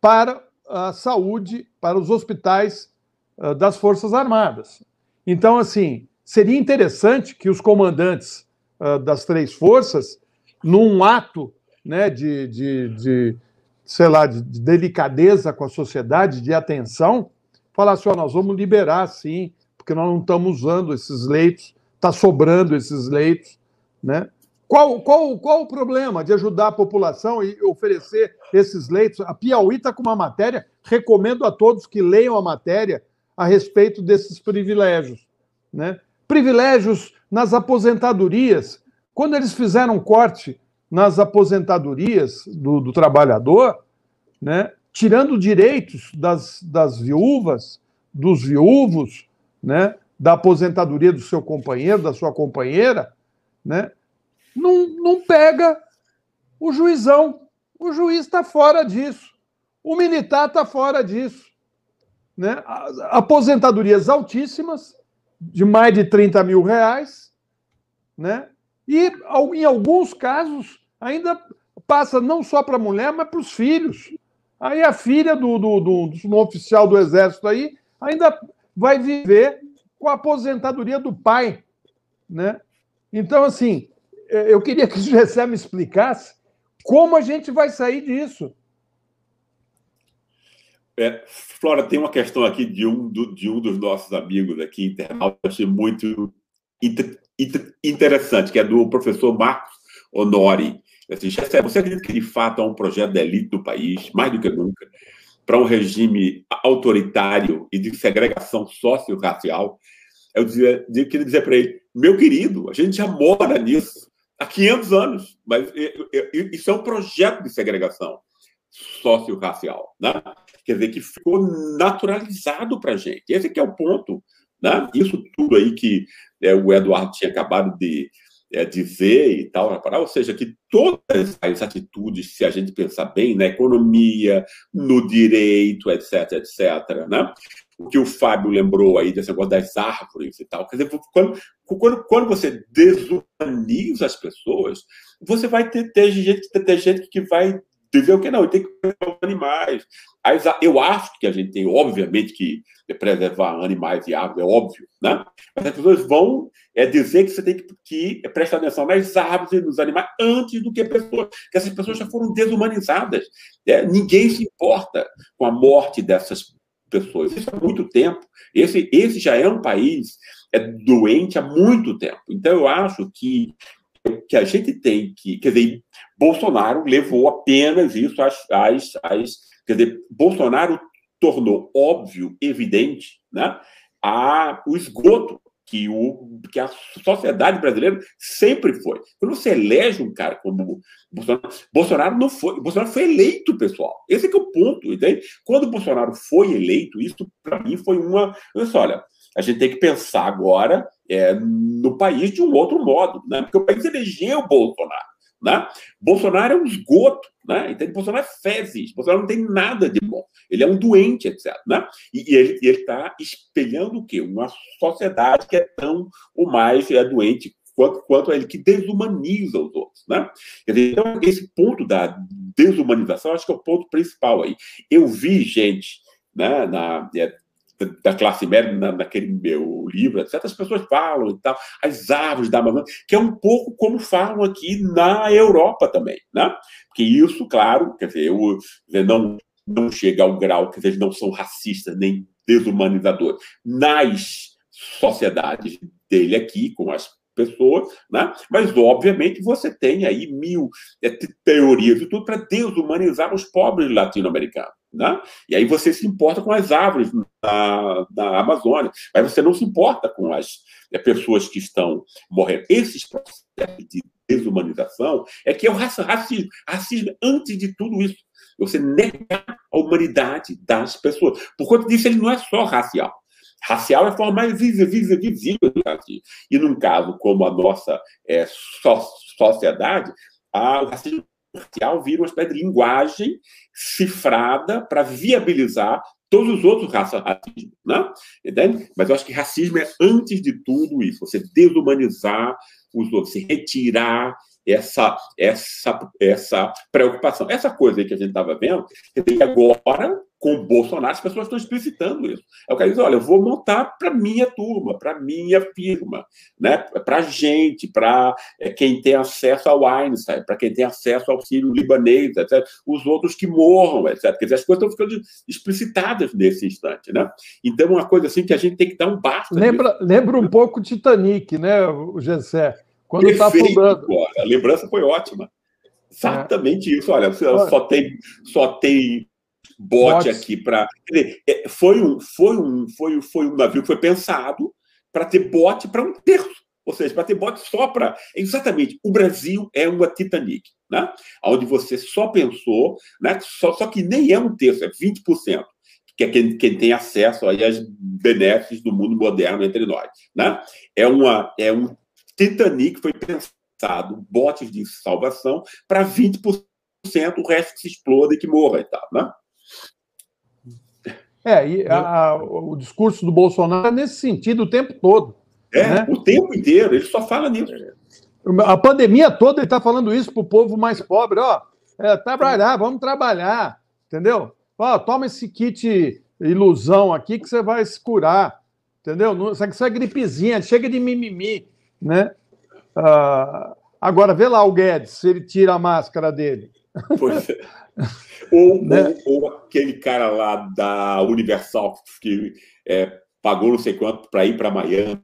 para a saúde, para os hospitais uh, das Forças Armadas. Então, assim, seria interessante que os comandantes uh, das três forças, num ato né, de, de, de sei lá, de, de delicadeza com a sociedade, de atenção, falassem, oh, nós vamos liberar, sim, porque nós não estamos usando esses leitos, está sobrando esses leitos, né? Qual, qual, qual o problema de ajudar a população e oferecer esses leitos? A Piauí está com uma matéria, recomendo a todos que leiam a matéria a respeito desses privilégios. Né? Privilégios nas aposentadorias. Quando eles fizeram corte nas aposentadorias do, do trabalhador, né? tirando direitos das, das viúvas, dos viúvos, né? da aposentadoria do seu companheiro, da sua companheira, né? não, não pega o juizão. O juiz está fora disso. O militar está fora disso. Né? Aposentadorias altíssimas, de mais de 30 mil reais, né? e em alguns casos ainda passa não só para a mulher, mas para os filhos. Aí a filha do, do, do, do oficial do Exército aí ainda vai viver com a aposentadoria do pai. Né? Então, assim, eu queria que o Gessé me explicasse como a gente vai sair disso. É, Flora, tem uma questão aqui de um, do, de um dos nossos amigos aqui, internauta, achei muito inter, inter, interessante, que é do professor Marcos Honori. Assim, você acredita que de fato há um projeto de elite do país, mais do que nunca, para um regime autoritário e de segregação socio-racial? Eu, dizia, eu queria dizer para ele, meu querido, a gente já mora nisso há 500 anos, mas isso é um projeto de segregação socio-racial, né? Quer dizer, que ficou naturalizado para a gente. Esse que é o ponto, né? Isso tudo aí que é, o Eduardo tinha acabado de é, dizer e tal, ou seja, que todas as atitudes, se a gente pensar bem, na economia, no direito, etc, etc, né? o que o Fábio lembrou aí desse negócio das árvores e tal. Quer dizer, quando, quando, quando você desumaniza as pessoas, você vai ter, ter, gente, ter gente que vai dizer o que não, tem que preservar animais. Eu acho que a gente tem, obviamente, que preservar animais e árvores, é óbvio, né? Mas as pessoas vão é, dizer que você tem que, que prestar atenção nas árvores e nos animais antes do que pessoas, que essas pessoas já foram desumanizadas. É, ninguém se importa com a morte dessas pessoas. Isso há muito tempo. Esse, esse já é um país é doente há muito tempo. Então, eu acho que, que a gente tem que. Quer dizer, Bolsonaro levou apenas isso às. às, às quer dizer, Bolsonaro tornou óbvio, evidente, né, a, o esgoto que, o, que a sociedade brasileira sempre foi. Quando você elege um cara como Bolsonaro, Bolsonaro não foi, Bolsonaro foi eleito, pessoal. Esse é, é o ponto, entende? Quando Bolsonaro foi eleito, isso para mim foi uma. Olha, a gente tem que pensar agora é, no país de um outro modo, né? Porque o país elegeu Bolsonaro. Né? Bolsonaro é um esgoto, né? Entende? Bolsonaro é fezes, Bolsonaro não tem nada de bom. Ele é um doente, etc. Né? E, e ele está espelhando o quê? Uma sociedade que é tão ou mais é doente quanto, quanto ele, que desumaniza os outros. Né? Dizer, então, esse ponto da desumanização, acho que é o ponto principal aí. Eu vi gente né, na, é, da classe média na, naquele meu livro, certas pessoas falam e tal, as árvores da Amazônia, que é um pouco como falam aqui na Europa também, né? Porque isso, claro, quer dizer, eu, não, não chega ao grau que eles não são racistas nem desumanizadores nas sociedades dele aqui, com as pessoas, né? mas obviamente você tem aí mil é, teorias e tudo para desumanizar os pobres latino-americanos. Né? E aí você se importa com as árvores na, na Amazônia, mas você não se importa com as é, pessoas que estão morrendo. Esses processos de desumanização é que é o racismo. Racismo, antes de tudo isso, você negar a humanidade das pessoas. Por conta disso, ele não é só racial. Racial é forma mais visível, visível do racismo. E num caso como a nossa é, so sociedade, a, o racismo racial vira uma espécie de linguagem cifrada para viabilizar todos os outros raça, racismo, né? Entende? Mas eu acho que racismo é, antes de tudo, isso. Você desumanizar os outros, se retirar essa, essa, essa preocupação. Essa coisa aí que a gente estava vendo, que agora, com o Bolsonaro, as pessoas estão explicitando isso. É o cara diz, olha, eu vou montar para minha turma, para minha firma, né? para a gente, para é, quem tem acesso ao Einstein, para quem tem acesso ao auxílio libanês, etc. os outros que morram, etc. Quer dizer, as coisas estão ficando explicitadas nesse instante. Né? Então, é uma coisa assim que a gente tem que dar um basta. Lembra, lembra um pouco Titanic, né, o Gessé? Quando está afundando. A lembrança foi ótima. Exatamente é. isso. Olha, só tem, só tem bote Botes. aqui para. É, foi um, foi, um, foi, foi um navio que foi pensado para ter bote para um terço. Ou seja, para ter bote só para. Exatamente. O Brasil é uma Titanic, né? onde você só pensou, né? só, só que nem é um terço, é 20% que é quem, quem, tem acesso aí às benesses do mundo moderno entre nós. Né? É, uma, é um Titanic foi pensado, botes de salvação, para 20%, o resto que se exploda e que morra e tal, né? É, e a, o discurso do Bolsonaro é nesse sentido o tempo todo. É, né? o tempo inteiro, ele só fala nisso. A pandemia toda ele está falando isso para o povo mais pobre, ó. É, trabalhar, vamos trabalhar, entendeu? Ó, toma esse kit ilusão aqui que você vai se curar, entendeu? Isso aqui é gripezinha, chega de mimimi. Né? Ah, agora, vê lá o Guedes, se ele tira a máscara dele. Pois é. Ou, né? ou, ou, aquele cara lá da Universal que é, pagou não sei quanto para ir para Miami,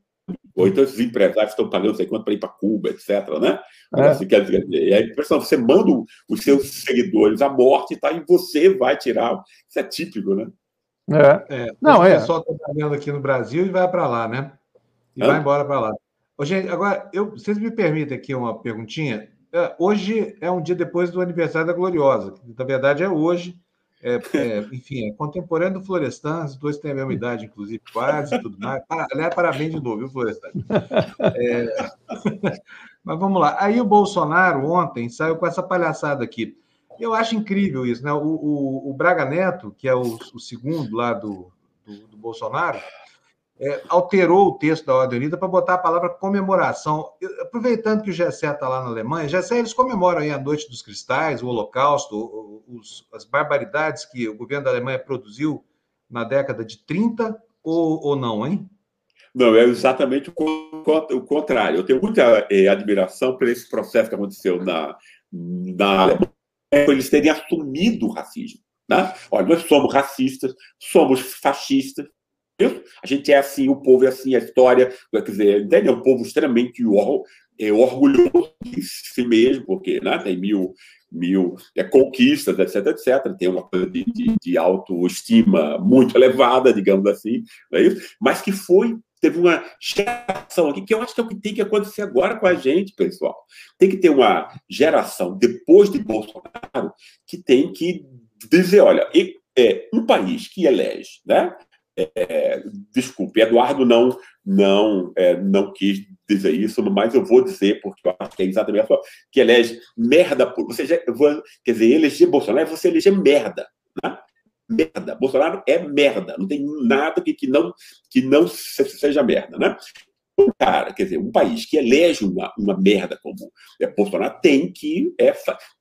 ou então esses empresários estão pagando não sei quanto para ir para Cuba, etc. Né? É. Assim, quer dizer, e aí, você manda os seus seguidores à morte tá, e você vai tirar. Isso é típico, né? É. é não, é. O pessoal está trabalhando aqui no Brasil e vai para lá, né? E Hã? vai embora para lá. Ô, gente, agora, eu, vocês me permitem aqui uma perguntinha? É, hoje é um dia depois do aniversário da Gloriosa, que na verdade é hoje. É, é, enfim, é contemporâneo do Florestan, os dois têm a mesma idade, inclusive, quase tudo mais. aliás, parabéns de novo, viu, Florestan? É, mas vamos lá. Aí o Bolsonaro ontem saiu com essa palhaçada aqui. Eu acho incrível isso, né? O, o, o Braga Neto, que é o, o segundo lá do, do, do Bolsonaro, é, alterou o texto da Ordem Unida para botar a palavra comemoração. Aproveitando que o Gessé está lá na Alemanha, Gessé, eles comemoram aí a Noite dos Cristais, o Holocausto, os, as barbaridades que o governo da Alemanha produziu na década de 30 ou, ou não, hein? Não, é exatamente o, contrário. Eu tenho muita eh, admiração por esse processo que aconteceu na, na Alemanha, por eles terem assumido o racismo. Né? Olha, nós somos racistas, somos fascistas, a gente é assim, o povo é assim, a história, quer dizer, entende? é um povo extremamente or, é, orgulhoso de si mesmo, porque né, tem mil, mil é, conquistas, etc, etc. Tem uma coisa de, de, de autoestima muito elevada, digamos assim, não é isso? mas que foi teve uma geração aqui, que eu acho que é o que tem que acontecer agora com a gente, pessoal. Tem que ter uma geração, depois de Bolsonaro, que tem que dizer, olha, é, um país que elege né, é, desculpe, Eduardo não não é, não quis dizer isso, mas eu vou dizer, porque eu acho que é exatamente a que elege merda por. Você já, quer dizer, eleger Bolsonaro é você eleger merda. Né? Merda. Bolsonaro é merda. Não tem nada que, que, não, que não seja merda. Né? Um cara, quer dizer, um país que elege uma, uma merda como é, Bolsonaro tem que é,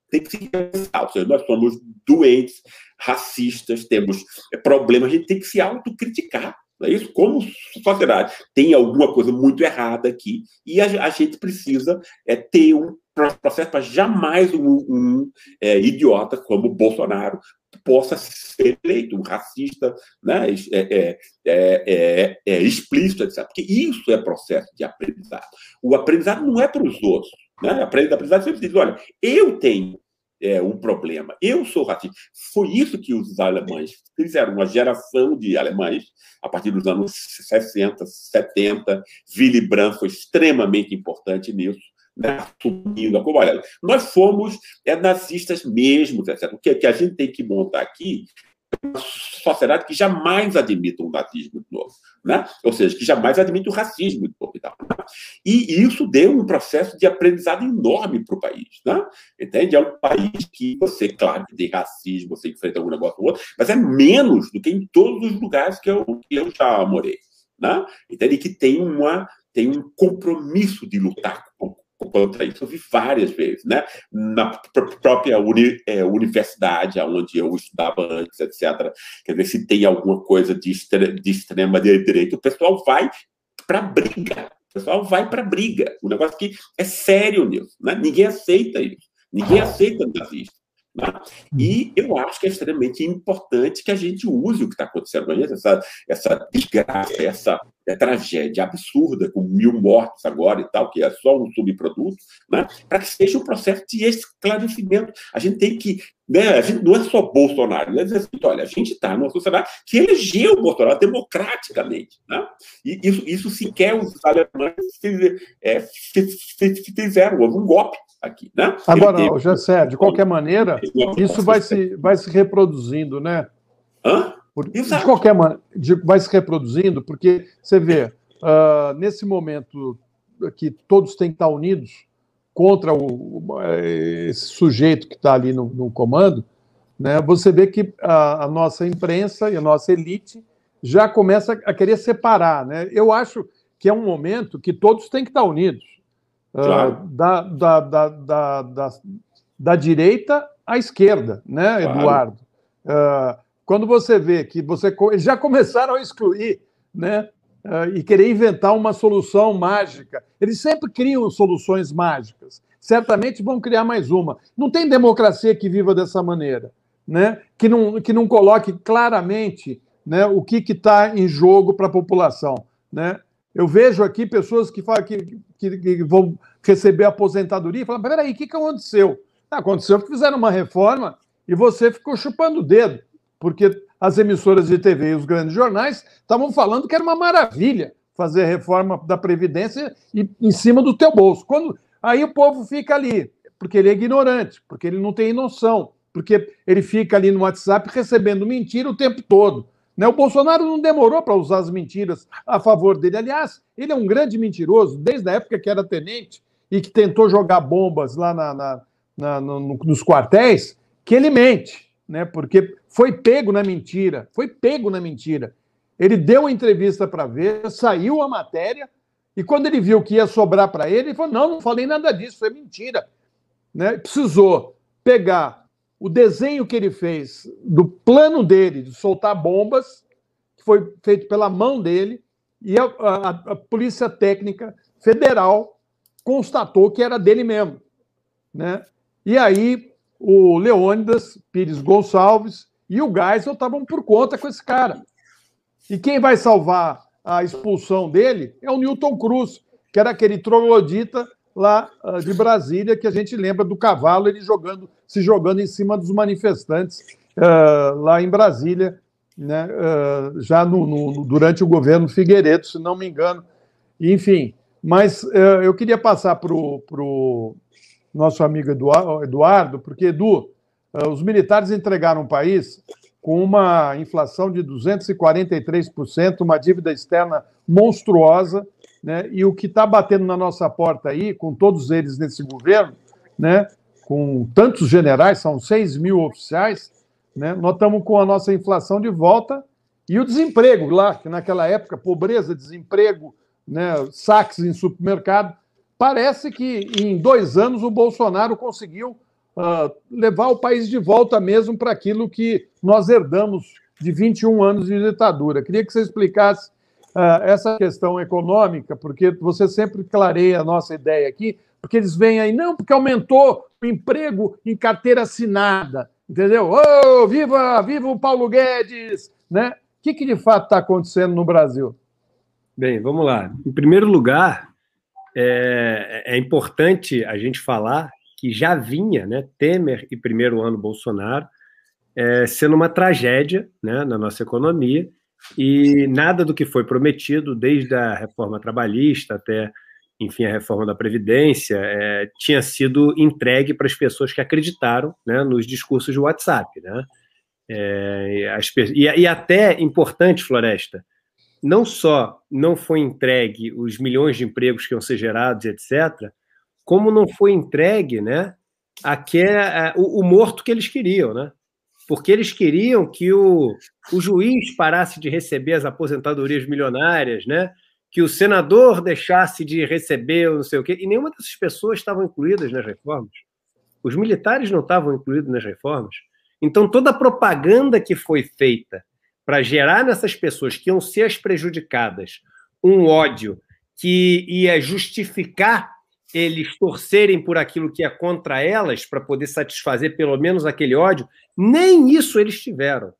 tem que se pensar. Seja, nós somos doentes, racistas, temos problemas, a gente tem que se autocriticar. Não é isso? Como sociedade. Tem alguma coisa muito errada aqui e a, a gente precisa é, ter um processo para jamais um, um é, idiota como Bolsonaro possa ser eleito, um racista né, é, é, é, é, explícito, etc. Porque isso é processo de aprendizado. O aprendizado não é para os outros. Né? A aprendizado sempre diz: olha, eu tenho é, um problema, eu sou racista. Foi isso que os alemães fizeram, uma geração de alemães, a partir dos anos 60, 70. Willy Brandt foi extremamente importante nisso. Né, assumindo a olha, nós fomos é, nazistas mesmo, etc. O que, que a gente tem que montar aqui uma sociedade que jamais admita o nazismo de novo, né? ou seja, que jamais admite o racismo de novo. E isso deu um processo de aprendizado enorme para o país. Né? Entende? É um país que você, claro, que tem racismo, você enfrenta algum negócio ou outro, mas é menos do que em todos os lugares que eu, que eu já morei. Né? Entende? Que tem, uma, tem um compromisso de lutar contra isso. Eu vi várias vezes, né? Na própria uni, é, universidade, onde eu estudava antes, etc. Quer dizer, se tem alguma coisa de, extre, de extrema direita, o pessoal vai para briga. O pessoal vai para briga. O negócio que é sério nisso, né? Ninguém aceita isso. Ninguém aceita nazista. Né? E eu acho que é extremamente importante que a gente use o que está acontecendo com essa, essa desgraça, essa é, tragédia absurda, com mil mortes agora e tal, que é só um subproduto, né? para que seja um processo de esclarecimento. A gente tem que. Né, a gente não é só Bolsonaro, né? Assim, olha, a gente está numa sociedade que elegeu o Bolsonaro democraticamente. Né? E isso, isso sequer os alemães é, fizeram, houve um golpe aqui. Né? Agora, teve... José, de qualquer maneira, isso vai se, vai se reproduzindo, né? Hã? De qualquer maneira, vai se reproduzindo, porque você vê, uh, nesse momento que todos têm que estar unidos contra o, esse sujeito que está ali no, no, comando, né, você vê que a, a, nossa imprensa e a nossa elite já começa a querer separar. Né? Eu acho que é um momento que todos têm que estar unidos. Claro. Uh, da, da, da, da, da, direita à esquerda, né, claro. Eduardo? Uh, quando você vê que você eles já começaram a excluir, né, uh, e querer inventar uma solução mágica, eles sempre criam soluções mágicas. Certamente vão criar mais uma. Não tem democracia que viva dessa maneira, né? Que não que não coloque claramente, né, o que está em jogo para a população, né? Eu vejo aqui pessoas que falam que, que, que vão receber aposentadoria e falam: peraí, o que, que aconteceu? Ah, aconteceu que fizeram uma reforma e você ficou chupando o dedo, porque as emissoras de TV e os grandes jornais estavam falando que era uma maravilha fazer reforma da Previdência e, em cima do teu bolso. Quando Aí o povo fica ali, porque ele é ignorante, porque ele não tem noção, porque ele fica ali no WhatsApp recebendo mentira o tempo todo. Né? O Bolsonaro não demorou para usar as mentiras a favor dele. Aliás, ele é um grande mentiroso, desde a época que era tenente e que tentou jogar bombas lá na, na, na, no, nos quartéis, que ele mente, né? porque foi pego na mentira, foi pego na mentira. Ele deu uma entrevista para ver, saiu a matéria, e quando ele viu que ia sobrar para ele, ele falou: não, não falei nada disso, é mentira. Né? Precisou pegar o desenho que ele fez do plano dele de soltar bombas, que foi feito pela mão dele, e a, a, a Polícia Técnica Federal constatou que era dele mesmo. Né? E aí o Leônidas Pires Gonçalves e o Geisel estavam por conta com esse cara. E quem vai salvar a expulsão dele é o Newton Cruz, que era aquele troglodita lá uh, de Brasília, que a gente lembra do cavalo, ele jogando, se jogando em cima dos manifestantes uh, lá em Brasília, né, uh, já no, no, durante o governo Figueiredo, se não me engano. Enfim, mas eu queria passar para o nosso amigo Eduardo, porque, Edu, os militares entregaram o país com uma inflação de 243%, uma dívida externa monstruosa, né? E o que está batendo na nossa porta aí, com todos eles nesse governo, né? com tantos generais, são 6 mil oficiais, né? nós estamos com a nossa inflação de volta e o desemprego lá, que naquela época, pobreza, desemprego, né? saques em supermercado. Parece que em dois anos o Bolsonaro conseguiu uh, levar o país de volta mesmo para aquilo que nós herdamos de 21 anos de ditadura. Queria que você explicasse uh, essa questão econômica, porque você sempre clareia a nossa ideia aqui, porque eles vêm aí, não, porque aumentou o emprego em carteira assinada, entendeu? Oh, viva, viva o Paulo Guedes, né? O que, que de fato está acontecendo no Brasil? Bem, vamos lá. Em primeiro lugar, é, é importante a gente falar que já vinha, né, Temer e primeiro ano Bolsonaro, é, sendo uma tragédia né, na nossa economia, e nada do que foi prometido, desde a reforma trabalhista até, enfim, a reforma da Previdência, é, tinha sido entregue para as pessoas que acreditaram né, nos discursos de WhatsApp. Né? É, as, e, e até, importante, Floresta, não só não foi entregue os milhões de empregos que iam ser gerados, etc., como não foi entregue né, aqui é, o, o morto que eles queriam, né? Porque eles queriam que o, o juiz parasse de receber as aposentadorias milionárias, né? que o senador deixasse de receber não sei o quê, e nenhuma dessas pessoas estavam incluídas nas reformas. Os militares não estavam incluídos nas reformas. Então, toda a propaganda que foi feita para gerar nessas pessoas que iam ser as prejudicadas um ódio que ia justificar eles torcerem por aquilo que é contra elas para poder satisfazer pelo menos aquele ódio, nem isso eles tiveram.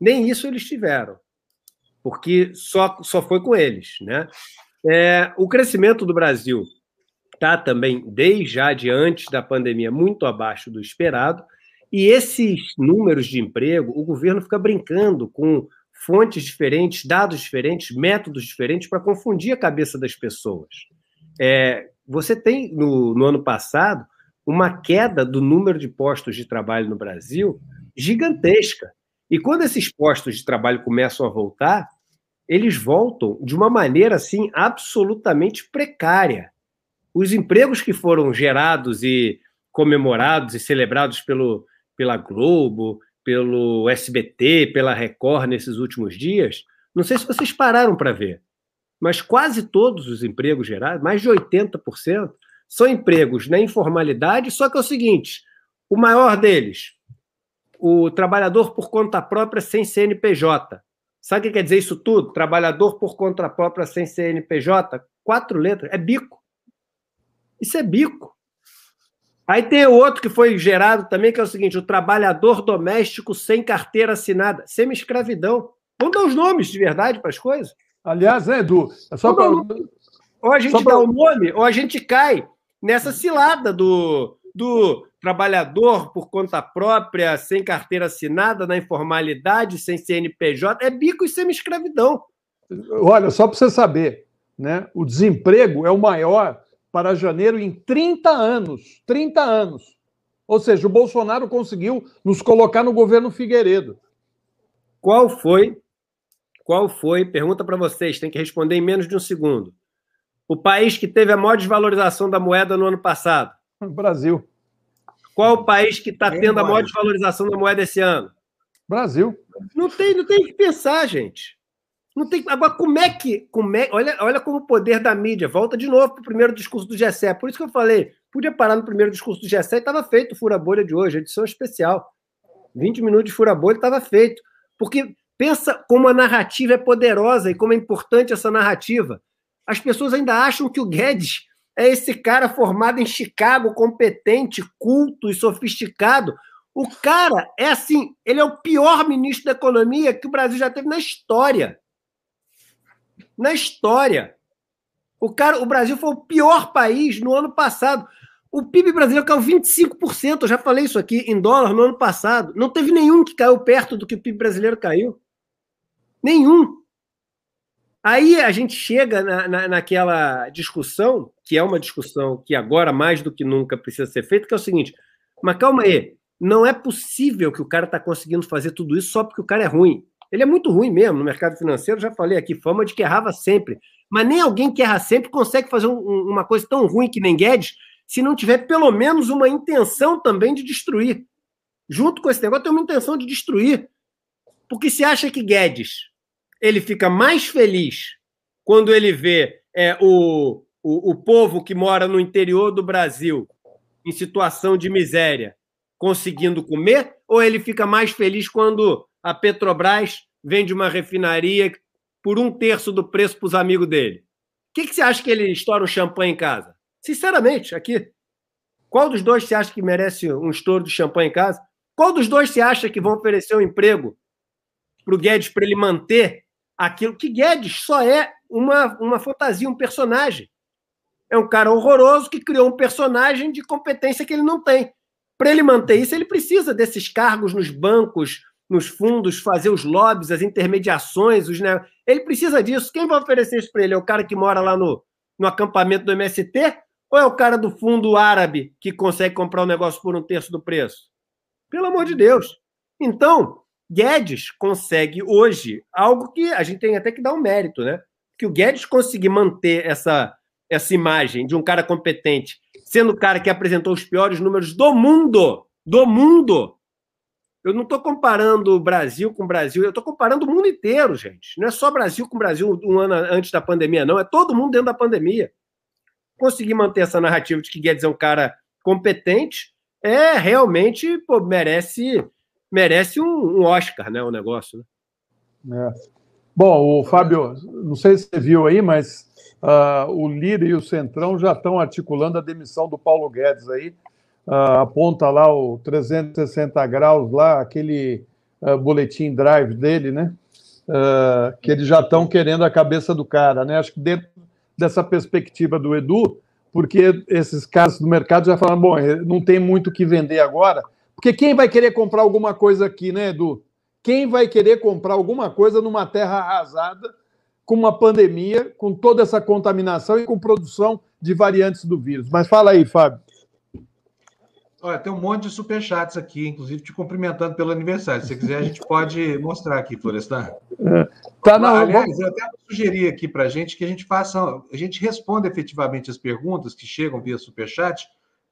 Nem isso eles tiveram. Porque só, só foi com eles. Né? É, o crescimento do Brasil está também, desde já de antes da pandemia, muito abaixo do esperado. E esses números de emprego, o governo fica brincando com fontes diferentes, dados diferentes, métodos diferentes para confundir a cabeça das pessoas. É, você tem, no, no ano passado, uma queda do número de postos de trabalho no Brasil gigantesca. E quando esses postos de trabalho começam a voltar, eles voltam de uma maneira assim absolutamente precária. Os empregos que foram gerados e comemorados e celebrados pelo, pela Globo, pelo SBT, pela Record nesses últimos dias, não sei se vocês pararam para ver mas quase todos os empregos gerados, mais de 80%, são empregos na informalidade, só que é o seguinte: o maior deles, o trabalhador por conta própria sem CNPJ. Sabe o que quer dizer isso tudo? Trabalhador por conta própria sem CNPJ? Quatro letras. É bico. Isso é bico. Aí tem outro que foi gerado também, que é o seguinte: o trabalhador doméstico sem carteira assinada, semi-escravidão. Vamos dar os nomes de verdade para as coisas? Aliás, né, Edu? É só pra... Ou a gente dá o nome, ou a gente cai nessa cilada do, do trabalhador por conta própria, sem carteira assinada, na informalidade, sem CNPJ. É bico e semi-escravidão. Olha, só para você saber, né? o desemprego é o maior para janeiro em 30 anos. 30 anos. Ou seja, o Bolsonaro conseguiu nos colocar no governo Figueiredo. Qual foi qual foi? Pergunta para vocês, tem que responder em menos de um segundo. O país que teve a maior desvalorização da moeda no ano passado? Brasil. Qual o país que está tendo a maior desvalorização da moeda esse ano? Brasil. Não tem, não tem que pensar, gente. Não tem. Agora, como é que. Como é, olha, olha como o poder da mídia. Volta de novo para o primeiro discurso do Gessé. Por isso que eu falei, podia parar no primeiro discurso do Gessé e estava feito o Fura Bolha de hoje, edição especial. 20 minutos de Fura Bolha estava feito. Porque Pensa como a narrativa é poderosa e como é importante essa narrativa. As pessoas ainda acham que o Guedes é esse cara formado em Chicago, competente, culto e sofisticado. O cara é assim, ele é o pior ministro da economia que o Brasil já teve na história. Na história. O cara, o Brasil foi o pior país no ano passado. O PIB brasileiro caiu 25%, eu já falei isso aqui, em dólar no ano passado. Não teve nenhum que caiu perto do que o PIB brasileiro caiu. Nenhum. Aí a gente chega na, na, naquela discussão, que é uma discussão que agora mais do que nunca precisa ser feita, que é o seguinte: mas calma aí, não é possível que o cara está conseguindo fazer tudo isso só porque o cara é ruim. Ele é muito ruim mesmo no mercado financeiro, já falei aqui, fama de que errava sempre. Mas nem alguém que erra sempre consegue fazer um, uma coisa tão ruim que nem Guedes, se não tiver pelo menos uma intenção também de destruir. Junto com esse negócio, tem uma intenção de destruir. Porque se acha que Guedes ele fica mais feliz quando ele vê é, o, o, o povo que mora no interior do Brasil em situação de miséria conseguindo comer, ou ele fica mais feliz quando a Petrobras vende uma refinaria por um terço do preço para os amigos dele? O que, que você acha que ele estoura um champanhe em casa? Sinceramente, aqui. Qual dos dois você acha que merece um estouro de champanhe em casa? Qual dos dois você acha que vão oferecer um emprego para o Guedes para ele manter aquilo que Guedes só é uma, uma fantasia, um personagem. É um cara horroroso que criou um personagem de competência que ele não tem. Para ele manter isso, ele precisa desses cargos nos bancos, nos fundos, fazer os lobbies, as intermediações, os ele precisa disso. Quem vai oferecer isso para ele? É o cara que mora lá no, no acampamento do MST ou é o cara do fundo árabe que consegue comprar o um negócio por um terço do preço? Pelo amor de Deus. Então, Guedes consegue hoje algo que a gente tem até que dar um mérito, né? Que o Guedes conseguir manter essa, essa imagem de um cara competente, sendo o cara que apresentou os piores números do mundo, do mundo. Eu não estou comparando o Brasil com o Brasil, eu estou comparando o mundo inteiro, gente. Não é só Brasil com Brasil um ano antes da pandemia, não. É todo mundo dentro da pandemia. Conseguir manter essa narrativa de que Guedes é um cara competente é realmente pô, merece merece um, um, Oscar, né? O negócio. Né? É. Bom, o Fábio, não sei se você viu aí, mas uh, o Lira e o Centrão já estão articulando a demissão do Paulo Guedes aí. Uh, aponta lá o 360 graus lá, aquele uh, boletim drive dele, né? que eles já estão querendo a cabeça do cara, né? Acho que dentro dessa perspectiva do Edu, porque esses caras do mercado já falaram, bom, não tem muito o que vender agora, porque quem vai querer comprar alguma coisa aqui, né, Edu? Quem vai querer comprar alguma coisa numa terra arrasada, com uma pandemia, com toda essa contaminação e com produção de variantes do vírus? Mas fala aí, Fábio. Olha, tem um monte de superchats aqui, inclusive te cumprimentando pelo aniversário. Se você quiser, a gente pode mostrar aqui, Florestan. É, tá, não, Aliás, eu até sugeri aqui para a gente que a gente faça, a gente responda efetivamente as perguntas que chegam via superchat,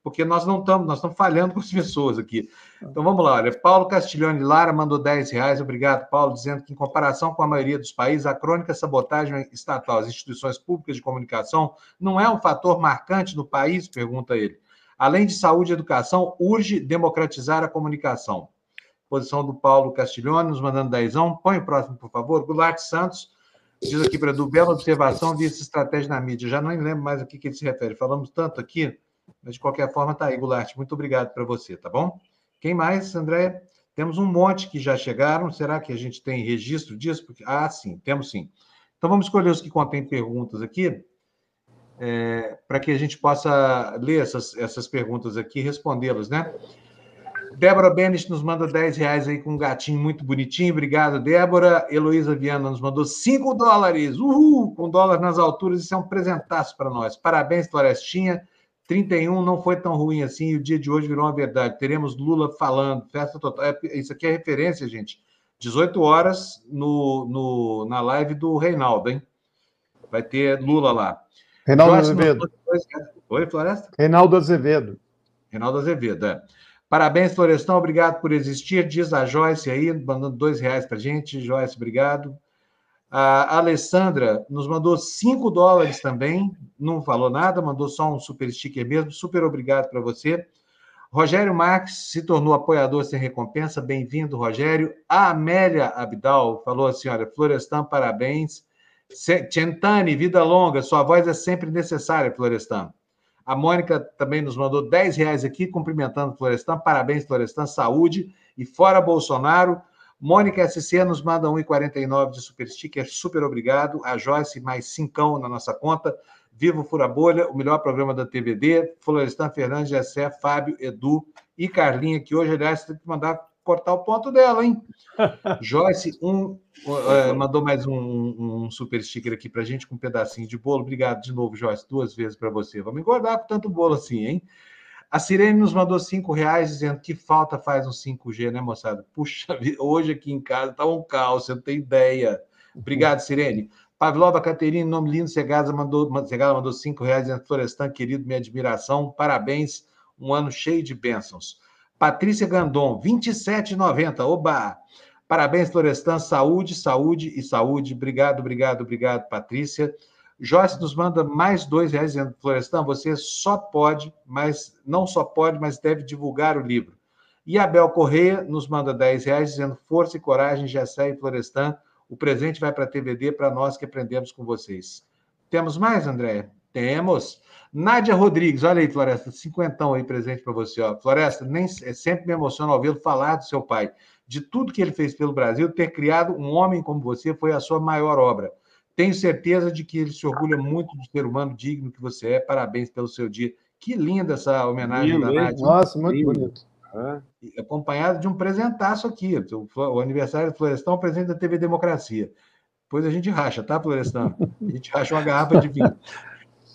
porque nós não estamos, nós estamos falhando com as pessoas aqui. Então vamos lá, olha, Paulo Castilhone Lara mandou 10 reais, obrigado, Paulo, dizendo que em comparação com a maioria dos países, a crônica sabotagem estatal às instituições públicas de comunicação não é um fator marcante no país, pergunta ele. Além de saúde e educação, urge democratizar a comunicação. Posição do Paulo Castilhone, nos mandando dezão. Põe o próximo, por favor. Goulart Santos, diz aqui para Edu, bela observação, essa estratégia na mídia. Já não lembro mais a que, que ele se refere. Falamos tanto aqui mas, de qualquer forma, tá aí, Goulart. Muito obrigado para você, tá bom? Quem mais, André? Temos um monte que já chegaram. Será que a gente tem registro disso? Porque... Ah, sim, temos sim. Então, vamos escolher os que contêm perguntas aqui, é, para que a gente possa ler essas, essas perguntas aqui e respondê-las, né? Débora Benes nos manda 10 reais aí com um gatinho muito bonitinho. Obrigado, Débora. Heloísa Viana nos mandou 5 dólares. Uhul! Com dólar nas alturas, isso é um presentaço para nós. Parabéns, Florestinha. 31 não foi tão ruim assim, e o dia de hoje virou uma verdade. Teremos Lula falando, festa total. É, isso aqui é referência, gente. 18 horas no, no, na live do Reinaldo, hein? Vai ter Lula lá. Reinaldo Azevedo. Oi, Floresta? Reinaldo Azevedo. Reinaldo Azevedo, é. Parabéns, Florestão, obrigado por existir. Diz a Joyce aí, mandando dois reais para gente. Joyce, obrigado. A Alessandra nos mandou 5 dólares também, não falou nada, mandou só um super sticker mesmo. Super obrigado para você. Rogério Marques se tornou apoiador sem recompensa. Bem-vindo, Rogério. A Amélia Abdal falou assim: olha, Florestan, parabéns. Centani, vida longa, sua voz é sempre necessária, Florestan. A Mônica também nos mandou 10 reais aqui, cumprimentando Florestan. Parabéns, Florestan, saúde. E fora Bolsonaro, Mônica SC nos manda 1,49 de super sticker, super obrigado. A Joyce, mais cincão na nossa conta. Vivo Fura Bolha, o melhor programa da TVD. Florestan Fernandes, Jessé, Fábio, Edu e Carlinha, que hoje, aliás, tem que mandar cortar o ponto dela, hein? Joyce, um, uh, mandou mais um, um, super sticker aqui pra gente com um pedacinho de bolo. Obrigado de novo, Joyce, duas vezes para você. Vamos engordar com tanto bolo assim, hein? A Sirene nos mandou cinco reais dizendo que falta faz um 5G, né, moçada? Puxa, hoje aqui em casa tá um caos, você não tem ideia. Obrigado, Sirene. Pavlova Caterine, nome lindo, Segada mandou, Segada mandou cinco reais dizendo Florestan, querido, minha admiração, parabéns, um ano cheio de bênçãos. Patrícia Gandon, 27,90, oba! Parabéns, Florestan, saúde, saúde e saúde. Obrigado, obrigado, obrigado, Patrícia. Joyce nos manda mais dois reais dizendo, Florestan, você só pode, mas não só pode, mas deve divulgar o livro. E Abel Correia nos manda 10 reais dizendo força e coragem, Gessé e Florestan. O presente vai para a TVD para nós que aprendemos com vocês. Temos mais, André? Temos. Nádia Rodrigues, olha aí, Floresta, cinquentão aí presente para você. Ó. Floresta, nem, é sempre me emociona ouvi-lo falar do seu pai. De tudo que ele fez pelo Brasil, ter criado um homem como você foi a sua maior obra. Tenho certeza de que ele se orgulha muito do ser humano digno que você é. Parabéns pelo seu dia. Que linda essa homenagem Lindo, da Nádia. Nossa, muito Lindo. bonito. Acompanhado de um presentaço aqui. O aniversário do Florestão, presente da TV Democracia. Depois a gente racha, tá, Florestão? A gente racha uma garrafa de vinho.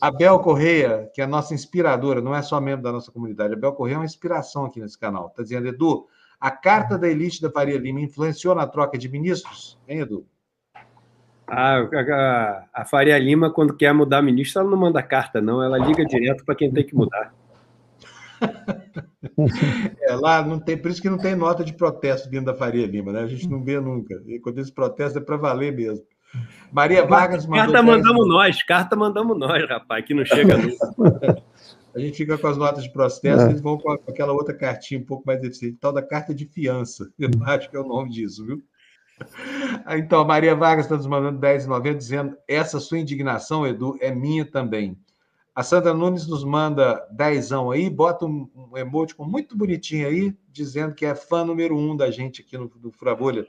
A Bel Correia, que é a nossa inspiradora, não é só membro da nossa comunidade. A Bel Correia é uma inspiração aqui nesse canal. Está dizendo, Edu, A carta da elite da Faria Lima influenciou na troca de ministros? Hein, Edu? A, a, a, Faria Lima, quando quer mudar ministro, ela não manda carta, não. Ela liga direto para quem tem que mudar. É, lá não tem, por isso que não tem nota de protesto vindo da Faria Lima, né? A gente não vê nunca. E quando esse protesto é para valer mesmo. Maria Vargas mandou. Carta mandamos nós, carta mandamos nós, rapaz, que não chega nunca. A gente fica com as notas de processo, é. eles vão com aquela outra cartinha um pouco mais eficiente, tal da carta de fiança. Eu acho que é o nome disso, viu? Então, a Maria Vargas está nos mandando 10,90, dizendo: essa sua indignação, Edu, é minha também. A Sandra Nunes nos manda dezão aí, bota um, um emoticon muito bonitinho aí, dizendo que é fã número um da gente aqui no, no Furabolha.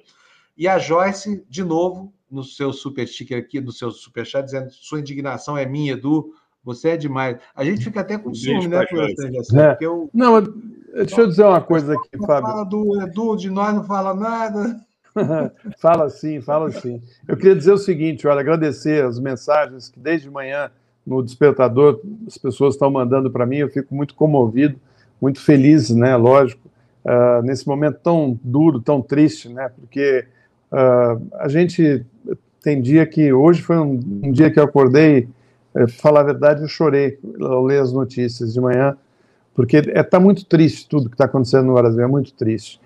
E a Joyce, de novo, no seu super sticker aqui, no seu super chat, dizendo: sua indignação é minha, Edu. Você é demais. A gente fica até com ciúme, né, é. eu... Não, deixa eu dizer uma coisa aqui, Fábio. Fala do Edu, de nós não fala nada. fala sim, fala sim. Eu queria dizer o seguinte, olha, agradecer as mensagens que desde manhã no despertador as pessoas estão mandando para mim, eu fico muito comovido, muito feliz, né, lógico, uh, nesse momento tão duro, tão triste, né, porque uh, a gente tem dia que, hoje foi um, um dia que eu acordei é, falar a verdade, eu chorei ao ler as notícias de manhã, porque está é, tá muito triste tudo que está acontecendo no Brasil, é muito triste.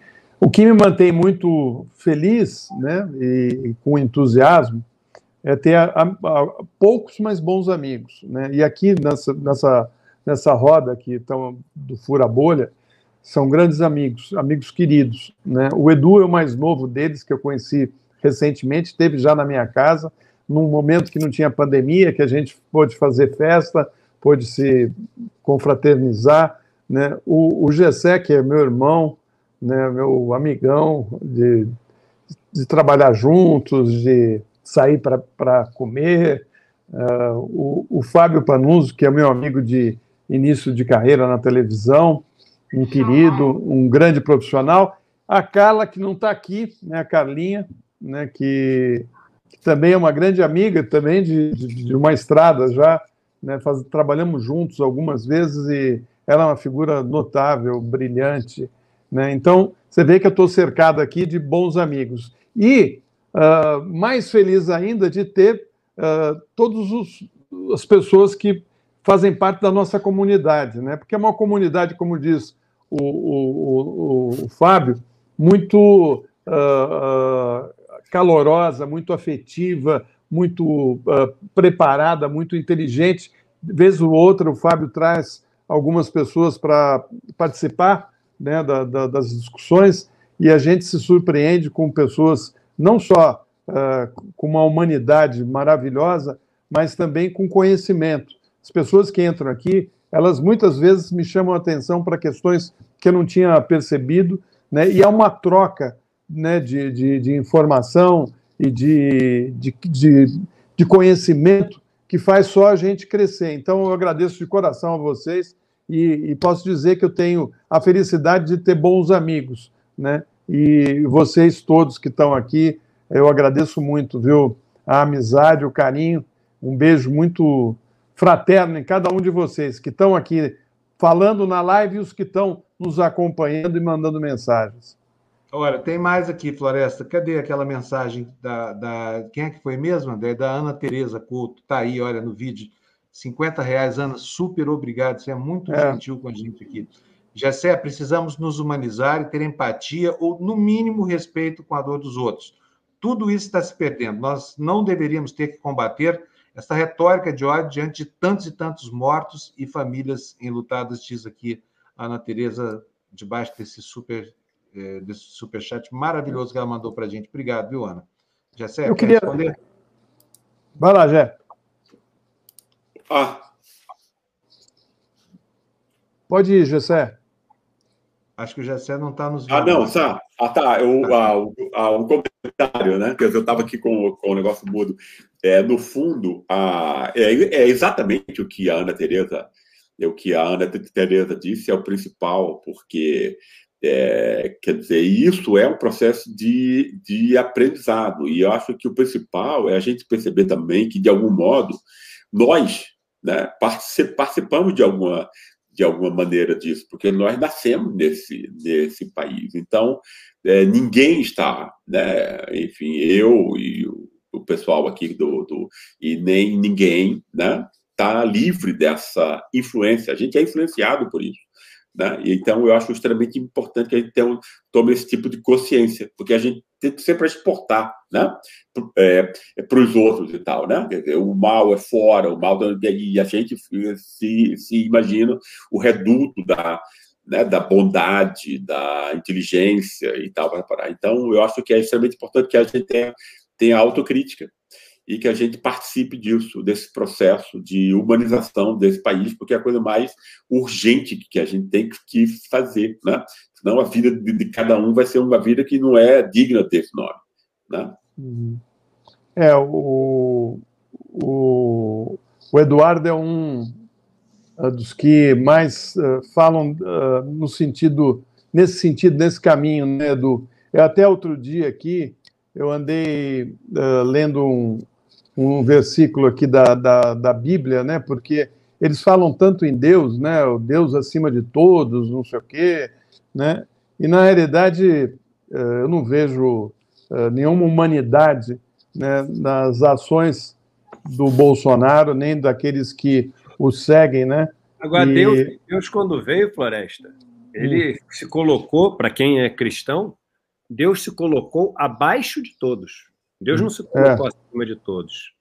O que me mantém muito feliz né, e, e com entusiasmo é ter a, a, a, poucos, mas bons amigos. Né? E aqui nessa, nessa, nessa roda aqui tão, do Fura Bolha, são grandes amigos, amigos queridos. Né? O Edu é o mais novo deles, que eu conheci recentemente, esteve já na minha casa, num momento que não tinha pandemia, que a gente pôde fazer festa, pôde se confraternizar. Né? O, o Gessé, que é meu irmão, né, meu amigão, de, de trabalhar juntos, de sair para comer. Uh, o, o Fábio Panuso, que é meu amigo de início de carreira na televisão, um querido, um grande profissional. A Carla, que não está aqui, né, a Carlinha, né, que que também é uma grande amiga também de, de, de uma estrada já, né, faz, trabalhamos juntos algumas vezes e ela é uma figura notável, brilhante, né, então você vê que eu estou cercado aqui de bons amigos. E uh, mais feliz ainda de ter uh, todas as pessoas que fazem parte da nossa comunidade, né, porque é uma comunidade, como diz o, o, o, o Fábio, muito uh, calorosa, muito afetiva, muito preparada, muito inteligente. Vez ou outra, o Fábio traz algumas pessoas para participar né, da, da, das discussões e a gente se surpreende com pessoas não só uh, com uma humanidade maravilhosa, mas também com conhecimento. As pessoas que entram aqui, elas muitas vezes me chamam a atenção para questões que eu não tinha percebido, né, e é uma troca né, de, de, de informação e de, de, de, de conhecimento que faz só a gente crescer. Então, eu agradeço de coração a vocês e, e, posso dizer que eu tenho a felicidade de ter bons amigos, né? E vocês todos que estão aqui, eu agradeço muito, viu? A amizade, o carinho, um beijo muito fraterno em cada um de vocês que estão aqui falando na live e os que estão nos acompanhando e mandando mensagens. Olha, tem mais aqui, Floresta. Cadê aquela mensagem da, da... Quem é que foi mesmo, André? Da Ana Tereza Couto. Está aí, olha, no vídeo. 50 reais, Ana, super obrigado. Você é muito é. gentil com a gente aqui. Jessé, precisamos nos humanizar e ter empatia ou, no mínimo, respeito com a dor dos outros. Tudo isso está se perdendo. Nós não deveríamos ter que combater essa retórica de ódio diante de tantos e tantos mortos e famílias enlutadas, diz aqui a Ana Tereza, debaixo desse super é, desse superchat maravilhoso que ela mandou para a gente. Obrigado, viu, Ana? Já serve, Eu queria... responder? Vai lá, Jé. Ah. Pode ir, Gessé. Acho que o Gessé não está nos vendo. Ah, não, tá. Ah, tá. Eu, ah, ah, um comentário, né? Porque eu estava aqui com, com o negócio mudo. É, no fundo, ah, é, é exatamente o que a Ana Tereza, é o que a Ana Tereza disse, é o principal, porque é, quer dizer, isso é um processo de, de aprendizado. E eu acho que o principal é a gente perceber também que, de algum modo, nós né, participamos de alguma, de alguma maneira disso, porque nós nascemos nesse, nesse país. Então, é, ninguém está, né? enfim, eu e o, o pessoal aqui do, do, e nem ninguém, né? Está livre dessa influência. A gente é influenciado por isso. Né? Então, eu acho extremamente importante que a gente tenha, tome esse tipo de consciência, porque a gente sempre exportar né? é, é para os outros e tal. Né? O mal é fora, o mal. E a gente se, se imagina o reduto da, né, da bondade, da inteligência e tal para parar. Então, eu acho que é extremamente importante que a gente tenha, tenha autocrítica e que a gente participe disso, desse processo de humanização desse país, porque é a coisa mais urgente que a gente tem que fazer, né? Senão a vida de, cada um vai ser uma vida que não é digna desse nome, né? Uhum. É, o, o, o Eduardo é um uh, dos que mais uh, falam uh, no sentido, nesse sentido, nesse caminho, né, Edu? Eu até outro dia aqui, eu andei lendo um, um versículo aqui da, da, da Bíblia, né? Porque eles falam tanto em Deus, né? O Deus acima de todos, não sei o quê, né? E na realidade eh, eu não vejo eh, nenhuma humanidade né, nas ações do Bolsonaro, nem daqueles que o seguem, né? Agora, e... Deus, Deus, quando veio, Floresta, ele hum. se colocou, para quem é cristão, Deus se colocou abaixo de todos. Deus não se é. colocou é. acima de todos.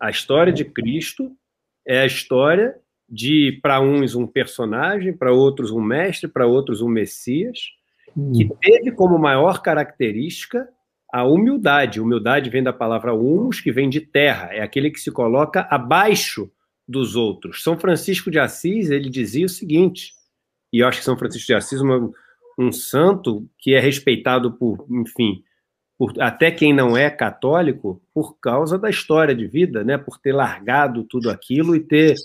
A história de Cristo é a história de, para uns, um personagem, para outros, um mestre, para outros, um Messias, que hum. teve como maior característica a humildade. Humildade vem da palavra humus, que vem de terra, é aquele que se coloca abaixo dos outros. São Francisco de Assis, ele dizia o seguinte, e eu acho que São Francisco de Assis é um santo que é respeitado por, enfim, por, até quem não é católico, por causa da história de vida, né? por ter largado tudo aquilo e ter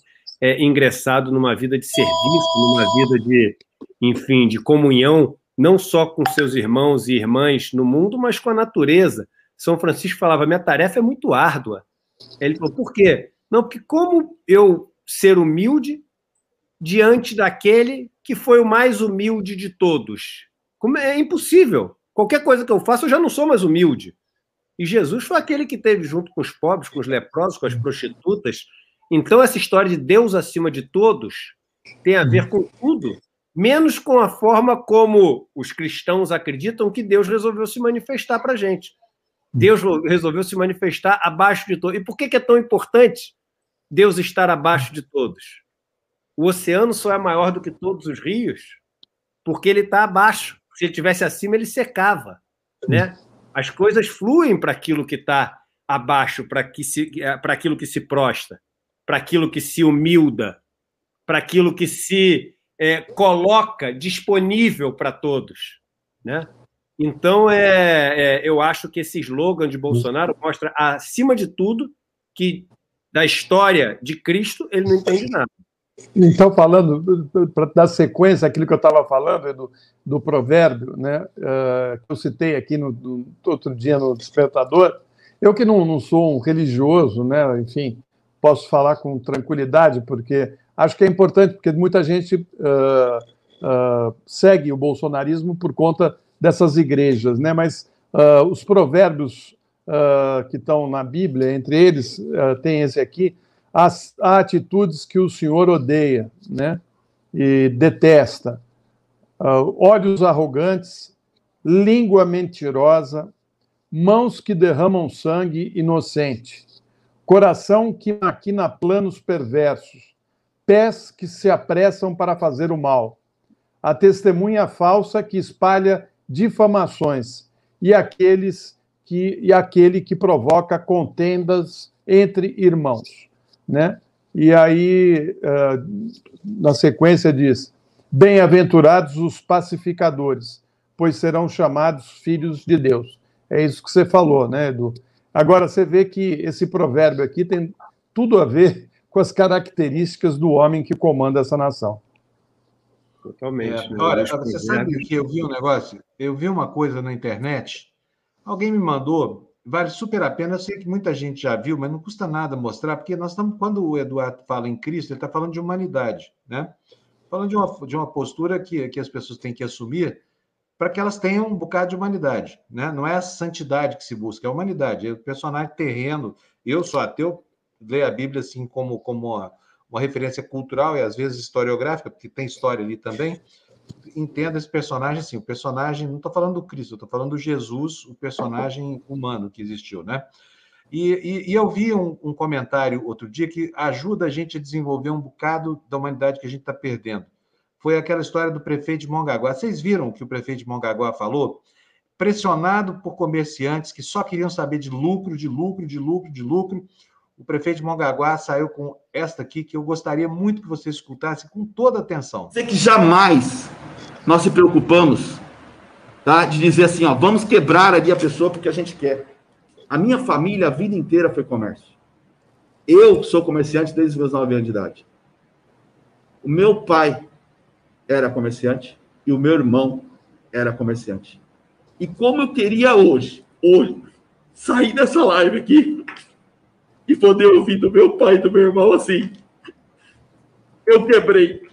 é, ingressado numa vida de serviço, numa vida de, enfim, de comunhão, não só com seus irmãos e irmãs no mundo, mas com a natureza. São Francisco falava: minha tarefa é muito árdua. Ele falou: por quê? Não, porque como eu ser humilde diante daquele que foi o mais humilde de todos? Como é, é impossível. Qualquer coisa que eu faço, eu já não sou mais humilde. E Jesus foi aquele que teve junto com os pobres, com os leprosos, com as prostitutas. Então, essa história de Deus acima de todos tem a ver com tudo, menos com a forma como os cristãos acreditam que Deus resolveu se manifestar para a gente. Deus resolveu se manifestar abaixo de todos. E por que é tão importante Deus estar abaixo de todos? O oceano só é maior do que todos os rios porque ele está abaixo se ele tivesse acima, ele secava, né? As coisas fluem para aquilo que está abaixo, para para aquilo que se prosta, para aquilo que se humilda, para aquilo que se é, coloca disponível para todos, né? Então, é, é, eu acho que esse slogan de Bolsonaro mostra, acima de tudo, que da história de Cristo ele não entende nada. Então, falando, para dar sequência àquilo que eu estava falando, do, do provérbio, né, uh, que eu citei aqui no, outro dia no Despertador, eu que não, não sou um religioso, né, enfim, posso falar com tranquilidade, porque acho que é importante, porque muita gente uh, uh, segue o bolsonarismo por conta dessas igrejas, né, mas os provérbios que estão na Bíblia, entre eles, tem esse aqui, as atitudes que o Senhor odeia, né? E detesta. Uh, olhos arrogantes, língua mentirosa, mãos que derramam sangue inocente, coração que maquina planos perversos, pés que se apressam para fazer o mal, a testemunha falsa que espalha difamações e aqueles que e aquele que provoca contendas entre irmãos né? E aí, uh, na sequência, diz: Bem-aventurados os pacificadores, pois serão chamados filhos de Deus. É isso que você falou, né, Edu? Agora, você vê que esse provérbio aqui tem tudo a ver com as características do homem que comanda essa nação. Totalmente. É, né? Olha, você sabe que eu vi um negócio? Eu vi uma coisa na internet, alguém me mandou, vale super a pena. Eu sei que muita gente já viu, mas não custa nada mostrar, porque nós estamos, quando o Eduardo fala em Cristo, ele está falando de humanidade, né? falando de uma, de uma postura que, que as pessoas têm que assumir para que elas tenham um bocado de humanidade. Né? Não é a santidade que se busca, é a humanidade. É o personagem terreno. Eu sou ateu, leio a Bíblia assim como, como uma, uma referência cultural e às vezes historiográfica, porque tem história ali também. Entenda esse personagem assim, o personagem, não estou falando do Cristo, estou falando do Jesus, o personagem humano que existiu, né? E, e, e eu vi um, um, comentário outro dia que ajuda a gente a desenvolver um bocado da humanidade que a gente está perdendo. Foi aquela história do prefeito de Mongaguá. Vocês viram o que o prefeito de Mongaguá falou? Pressionado por comerciantes que só queriam saber de lucro, de lucro, de lucro, de lucro. O prefeito de Mongaguá saiu com esta aqui que eu gostaria muito que vocês escutassem com toda atenção. Sei que jamais nós se preocupamos tá, de dizer assim, ó, vamos quebrar ali a pessoa porque a gente quer. A minha família, a vida inteira foi comércio. Eu sou comerciante desde os meus nove anos de idade. O meu pai era comerciante e o meu irmão era comerciante. E como eu queria hoje, hoje, sair dessa live aqui e poder ouvir do meu pai e do meu irmão assim. Eu quebrei.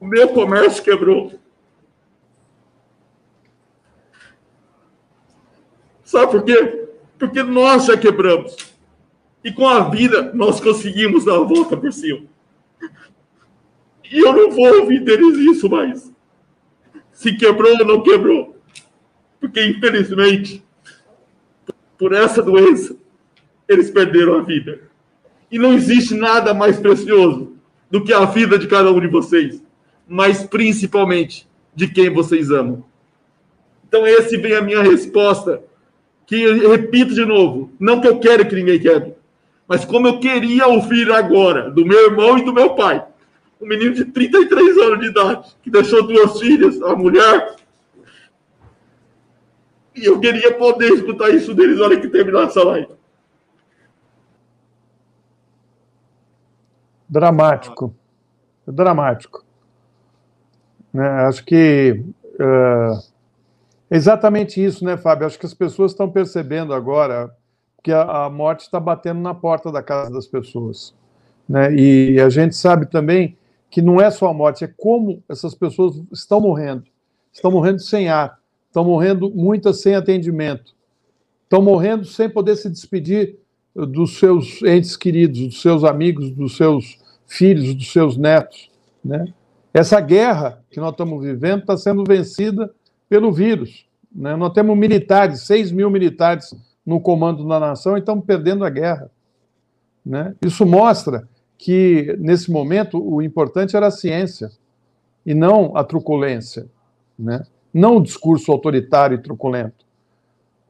O meu comércio quebrou. Sabe por quê? Porque nós já quebramos. E com a vida nós conseguimos dar a volta por cima. E eu não vou ouvir deles isso mais. Se quebrou ou não quebrou. Porque, infelizmente, por essa doença, eles perderam a vida. E não existe nada mais precioso do que a vida de cada um de vocês, mas principalmente de quem vocês amam. Então, esse vem a minha resposta que repito de novo, não que eu quero que ninguém quebre, mas como eu queria ouvir agora do meu irmão e do meu pai, um menino de 33 anos de idade, que deixou duas filhas, a mulher, e eu queria poder escutar isso deles na hora que terminar essa live. Dramático. Dramático. Né? Acho que uh, Exatamente isso, né, Fábio? Acho que as pessoas estão percebendo agora que a, a morte está batendo na porta da casa das pessoas. Né? E a gente sabe também que não é só a morte, é como essas pessoas estão morrendo. Estão morrendo sem ar, estão morrendo muitas sem atendimento, estão morrendo sem poder se despedir dos seus entes queridos, dos seus amigos, dos seus filhos, dos seus netos. Né? Essa guerra que nós estamos vivendo está sendo vencida pelo vírus. Né? Nós temos militares, 6 mil militares no comando da nação e estamos perdendo a guerra. Né? Isso mostra que, nesse momento, o importante era a ciência e não a truculência, né? não o discurso autoritário e truculento.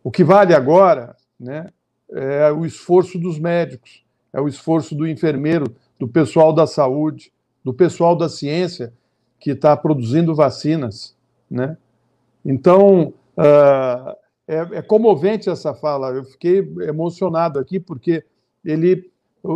O que vale agora né, é o esforço dos médicos, é o esforço do enfermeiro, do pessoal da saúde, do pessoal da ciência que está produzindo vacinas, né? Então, uh, é, é, comovente essa fala. Eu fiquei emocionado aqui, porque ele,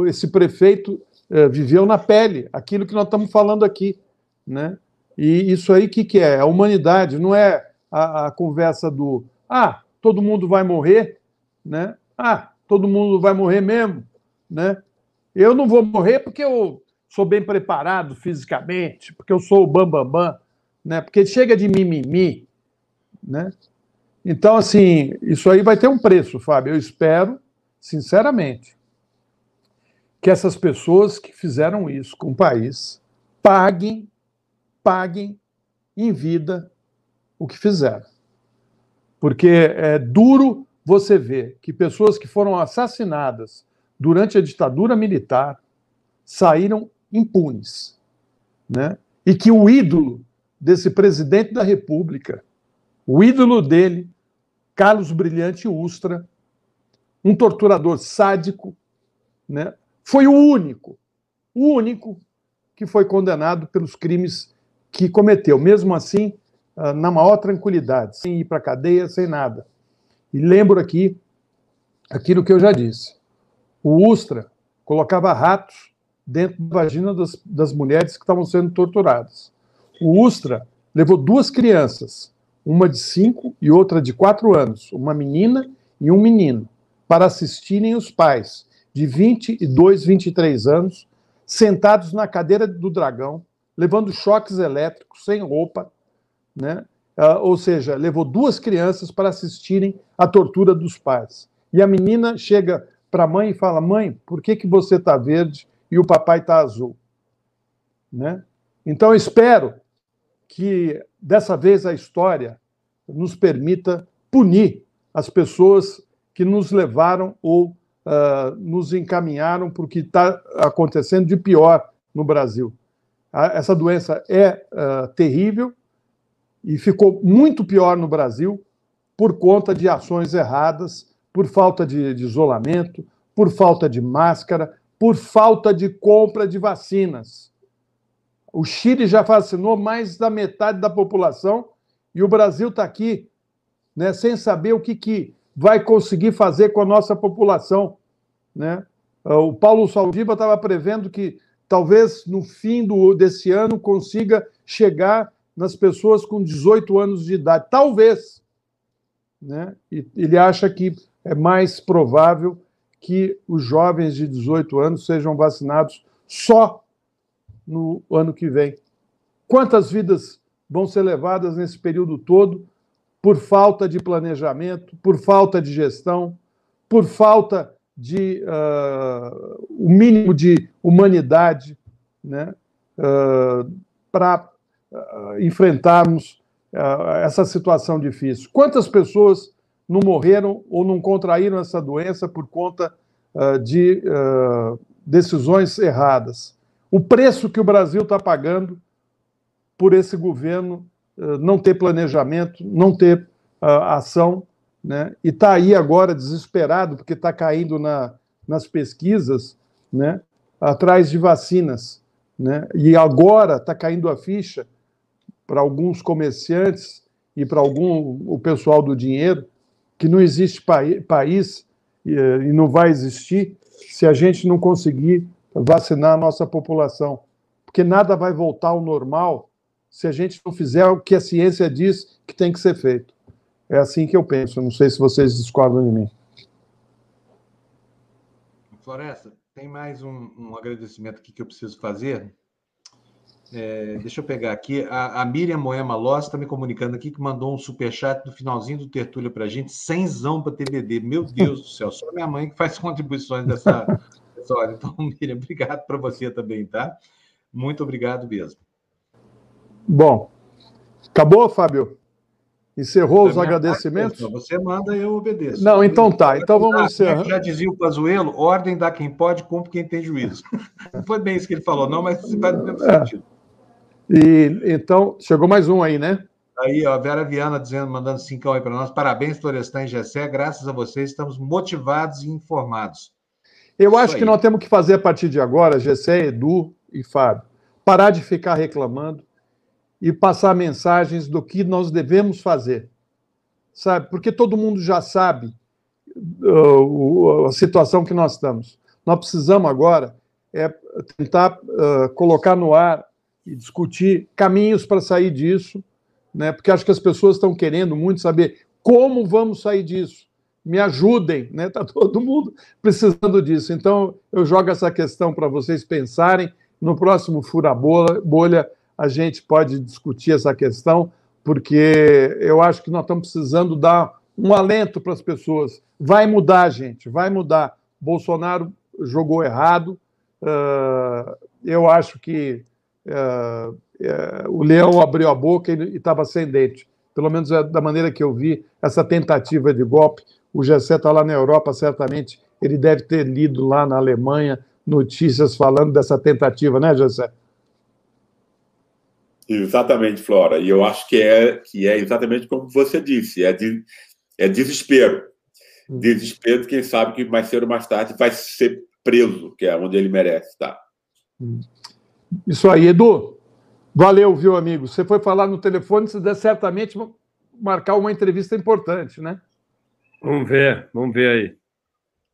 esse prefeito uh, viveu na pele aquilo que nós estamos falando aqui. Né? E isso aí, que, que é? A humanidade, não é a, a conversa do ah, todo mundo vai morrer, né? Ah, todo mundo vai morrer mesmo, né? Eu não vou morrer porque eu sou bem preparado fisicamente, porque eu sou o bambambam, bam, bam, né? Porque chega de mimimi, né? Então, assim, isso aí vai ter um preço, Fábio. Eu espero, sinceramente, que essas pessoas que fizeram isso com o país paguem, paguem em vida o que fizeram. Porque é duro você ver que pessoas que foram assassinadas durante a ditadura militar saíram impunes, né? E que o ídolo desse presidente da República o ídolo dele, Carlos Brilhante Ustra, um torturador sádico, né? foi o único, o único que foi condenado pelos crimes que cometeu. Mesmo assim, ah, na maior tranquilidade, sem ir para cadeia, sem nada. E lembro aqui aquilo que eu já disse. O Ustra colocava ratos dentro da vagina das, das mulheres que estavam sendo torturadas. O Ustra levou duas crianças, uma de cinco e outra de quatro anos, uma menina e um menino, para assistirem os pais de 22, 23 anos, sentados na cadeira do dragão, levando choques elétricos, sem roupa, né? Uh, ou seja, levou duas crianças para assistirem à tortura dos pais. E a menina chega para a mãe e fala: Mãe, por que, que você está verde e o papai está azul? Né? Então, espero que dessa vez a história nos permita punir as pessoas que nos levaram ou uh, nos encaminharam para o que está acontecendo de pior no Brasil. Essa doença é uh, terrível e ficou muito pior no Brasil por conta de ações erradas, por falta de, de isolamento, por falta de máscara, por falta de compra de vacinas. O Chile já vacinou mais da metade da população e o Brasil está aqui né, sem saber o que, que vai conseguir fazer com a nossa população. Né? O Paulo Saldiva estava prevendo que talvez no fim do, desse ano consiga chegar nas pessoas com 18 anos de idade. Talvez. Né? E ele acha que é mais provável que os jovens de 18 anos sejam vacinados só no ano que vem. Quantas vidas vão ser levadas nesse período todo por falta de planejamento, por falta de gestão, por falta de uh, o mínimo de humanidade, né, uh, para uh, enfrentarmos essa situação difícil. Quantas pessoas não morreram ou não contraíram essa doença por conta de decisões erradas? O preço que o Brasil está pagando por esse governo não ter planejamento, não ter ação né? e está aí agora desesperado porque está caindo na, nas pesquisas né? atrás de vacinas. Né? E agora está caindo a ficha para alguns comerciantes e para algum o pessoal do dinheiro que não existe país e, e não vai existir se a gente não conseguir vacinar a nossa população. Porque nada vai voltar ao normal se a gente não fizer o que a ciência diz que tem que ser feito. É assim que eu penso. Não sei se vocês discordam de mim. Floresta, tem mais um, um agradecimento aqui que eu preciso fazer. É, deixa eu pegar aqui. A, a Miriam Moema Loss está me comunicando aqui que mandou um superchat no finalzinho do Tertúlia para a gente, zão para TBD. Meu Deus do céu, só minha mãe que faz contribuições dessa, dessa hora. Então, Miriam, obrigado para você também, tá? Muito obrigado mesmo. Bom, acabou, Fábio? Encerrou os agradecimentos? Parte, você manda, eu obedeço. Não, então tá. Então vamos encerrar. Já dizia o Pazuelo, ordem dá quem pode, cumpre quem tem juízo. Não foi bem isso que ele falou, não, mas faz no mesmo é. sentido. E, então, chegou mais um aí, né? Aí, ó, Vera Viana dizendo, mandando cincão aí para nós. Parabéns, Florestan e Gessé. Graças a vocês, estamos motivados e informados. Eu isso acho aí. que nós temos que fazer a partir de agora, Gessé, Edu e Fábio, parar de ficar reclamando, e passar mensagens do que nós devemos fazer, sabe? Porque todo mundo já sabe uh, a situação que nós estamos. Nós precisamos agora é tentar uh, colocar no ar e discutir caminhos para sair disso, né? Porque acho que as pessoas estão querendo muito saber como vamos sair disso. Me ajudem, né? Está todo mundo precisando disso. Então, eu jogo essa questão para vocês pensarem. No próximo Fura Bolha, a gente pode discutir essa questão, porque eu acho que nós estamos precisando dar um alento para as pessoas. Vai mudar, gente, vai mudar. Bolsonaro jogou errado. Uh, eu acho que uh, uh, o leão abriu a boca e estava sem dente. Pelo menos é da maneira que eu vi essa tentativa de golpe. O Gessé está lá na Europa, certamente ele deve ter lido lá na Alemanha notícias falando dessa tentativa, né, Gessé? Exatamente, Flora. E eu acho que é, que é exatamente como você disse: é, de, é desespero. Hum. Desespero, quem sabe que mais cedo ou mais tarde vai ser preso, que é onde ele merece estar. Hum. Isso aí, Edu. Valeu, viu, amigo? Você foi falar no telefone, você deve certamente marcar uma entrevista importante, né? Vamos ver, vamos ver aí.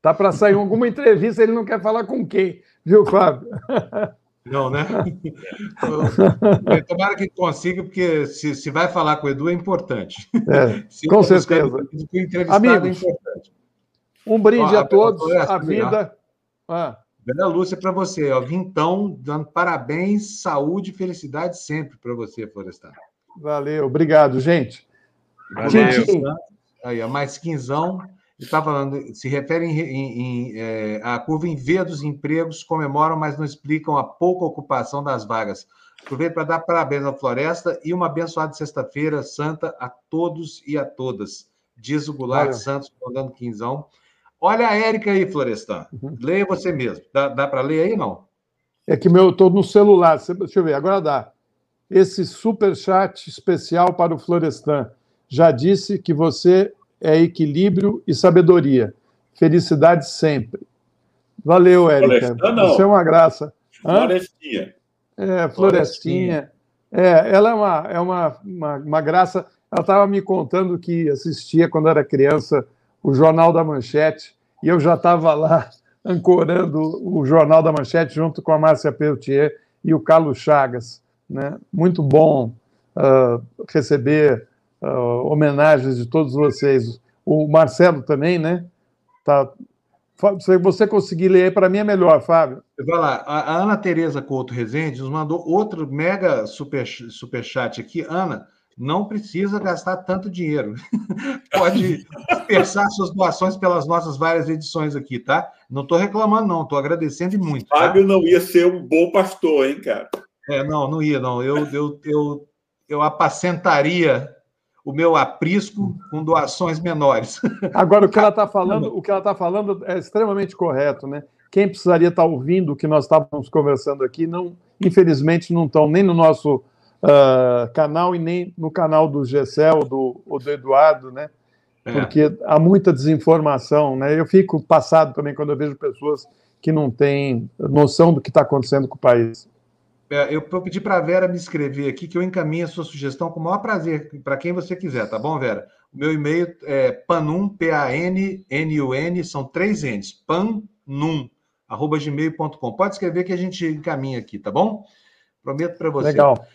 Tá para sair alguma entrevista, ele não quer falar com quem, viu, Fábio? Não, né? Tomara que consiga, porque se, se vai falar com o Edu é importante. É, com certeza. O entrevistado é Amigos, é importante. Um brinde a, todos, a vida. Ah. Vera Lúcia para você, ó. Vintão, dando parabéns, saúde e felicidade sempre para você, Florestan. Valeu, obrigado, gente. Valeu. Gente, aí, ó, mais quinzão. Está falando, se refere em, em, em, é, à curva em V dos empregos, comemoram, mas não explicam a pouca ocupação das vagas. Aproveito para dar parabéns à Floresta e uma abençoada sexta-feira santa a todos e a todas. Diz o Goulart Valeu. Santos, mandando quinzão. Olha a Érica aí, Florestan. Uhum. Leia você mesmo. Dá, dá para ler aí, não? É que meu, estou no celular. Deixa eu ver, agora dá. Esse super chat especial para o Florestan. Já disse que você é equilíbrio e sabedoria. Felicidade sempre. Valeu, Érica. Você é uma graça. Florestinha. É, Florestinha. É, ela é, uma, é uma, uma, uma graça. Ela estava me contando que assistia, quando era criança, o Jornal da Manchete, e eu já estava lá ancorando o Jornal da Manchete junto com a Márcia Peltier e o Carlos Chagas. Né? Muito bom uh, receber uh, homenagens de todos vocês. O Marcelo também, né? Tá, se você conseguir ler para mim é melhor, Fábio. Vai lá, a Ana Tereza Couto Rezende nos mandou outro mega super, super chat aqui. Ana, não precisa gastar tanto dinheiro. Pode dispersar suas doações pelas nossas várias edições aqui, tá? Não estou reclamando, não, estou agradecendo e muito. Tá? Fábio não ia ser um bom pastor, hein, cara? É, não, não ia, não. Eu, eu, eu, eu apacentaria o meu aprisco com doações menores. Agora, o que ela está falando, o que ela está falando é extremamente correto, né? Quem precisaria estar tá ouvindo o que nós estávamos conversando aqui, não, infelizmente, não estão nem no nosso uh, canal e nem no canal do Gessel do, ou do Eduardo, né? É. Porque há muita desinformação, né? Eu fico passado também quando eu vejo pessoas que não têm noção do que está acontecendo com o país. É, eu vou pedir para a Vera me escrever aqui, que eu encaminho a sua sugestão com o maior prazer, para quem você quiser, tá bom, Vera? O meu e-mail é panum, P-A-N-N-U-N, são três N's, panum, arroba gmail.com. Pode escrever que a gente encaminha aqui, tá bom? Prometo para você. Legal.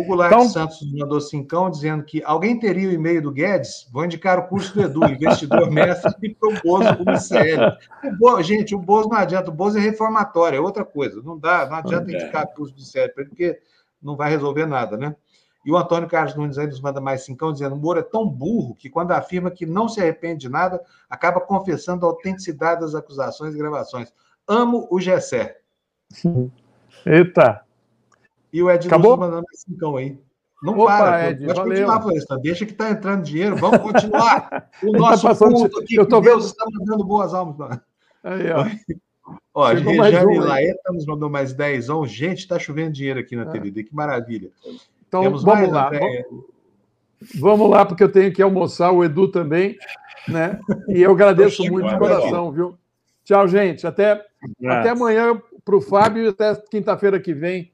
O Goulart então... Santos mandou cincão dizendo que alguém teria o e-mail do Guedes? Vou indicar o curso do Edu, investidor mestre, e para o Bozo, o Michele. gente, o Bozo não adianta, o Bozo é reformatório, é outra coisa. Não dá, não adianta indicar o curso do Michele para ele, porque não vai resolver nada, né? E o Antônio Carlos Nunes aí nos manda mais cincão, dizendo: o Moro é tão burro que, quando afirma que não se arrepende de nada, acaba confessando a autenticidade das acusações e gravações. Amo o Gessé. Eita! E o Ed Acabou? mandando cincão aí. Não Opa, para, Ed, pode valeu. continuar, Floresta. Deixa que está entrando dinheiro. Vamos continuar. O tá nosso tá culto aqui, eu tô Deus vendo... está mandando boas almas. Aí, ó. Ó, um, Laeta nos mandou mais 10. Oh, gente, está chovendo dinheiro aqui na é. TVD. Que maravilha. Então, Temos vamos mais, lá. Vamos, vamos lá, porque eu tenho que almoçar, o Edu também. Né? E eu agradeço muito de coração, viu? Tchau, gente. Até, até amanhã para o Fábio e até quinta-feira que vem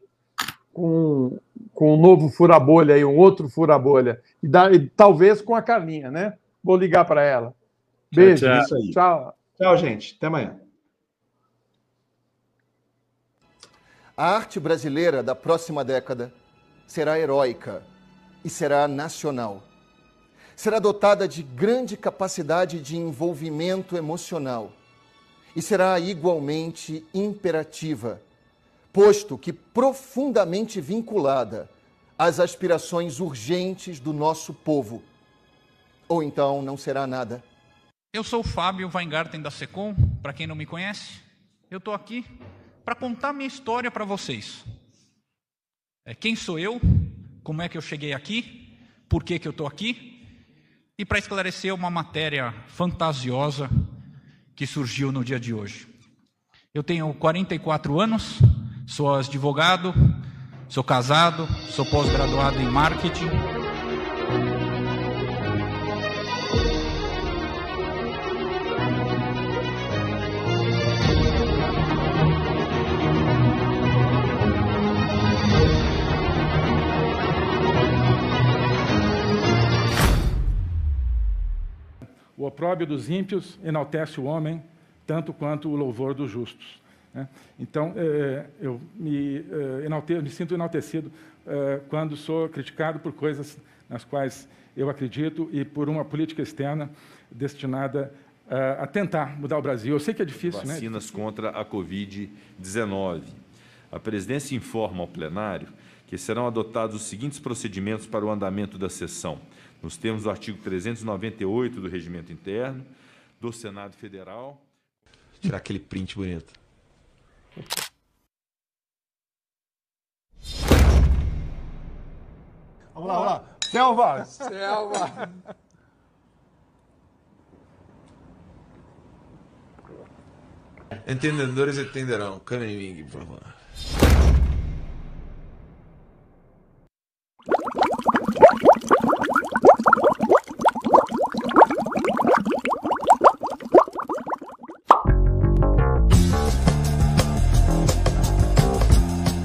com, com um novo fura-bolha aí, um outro fura-bolha. E, e, talvez com a Carlinha, né? Vou ligar para ela. Beijo. Tchau, tchau. tchau. Tchau, gente. Até amanhã. A arte brasileira da próxima década será heróica e será nacional. Será dotada de grande capacidade de envolvimento emocional e será igualmente imperativa posto que profundamente vinculada às aspirações urgentes do nosso povo. Ou então não será nada. Eu sou o Fábio Weingarten da Secom, para quem não me conhece. Eu estou aqui para contar minha história para vocês. É, quem sou eu? Como é que eu cheguei aqui? Por que, que eu estou aqui? E para esclarecer uma matéria fantasiosa que surgiu no dia de hoje. Eu tenho 44 anos, Sou advogado, sou casado, sou pós-graduado em marketing. O opróbio dos ímpios enaltece o homem, tanto quanto o louvor dos justos. Né? Então, é, eu me, é, enalte, me, sinto enaltecido é, quando sou criticado por coisas nas quais eu acredito e por uma política externa destinada a tentar mudar o Brasil. Eu sei que é difícil, Vacinas né? Vacinas contra a Covid-19. A presidência informa ao plenário que serão adotados os seguintes procedimentos para o andamento da sessão, nos termos do artigo 398 do Regimento Interno do Senado Federal. Vou tirar aquele print bonito. Vamos lá, vamos lá. Selva! Selva! Entendedores entenderão. Caminho, por favor.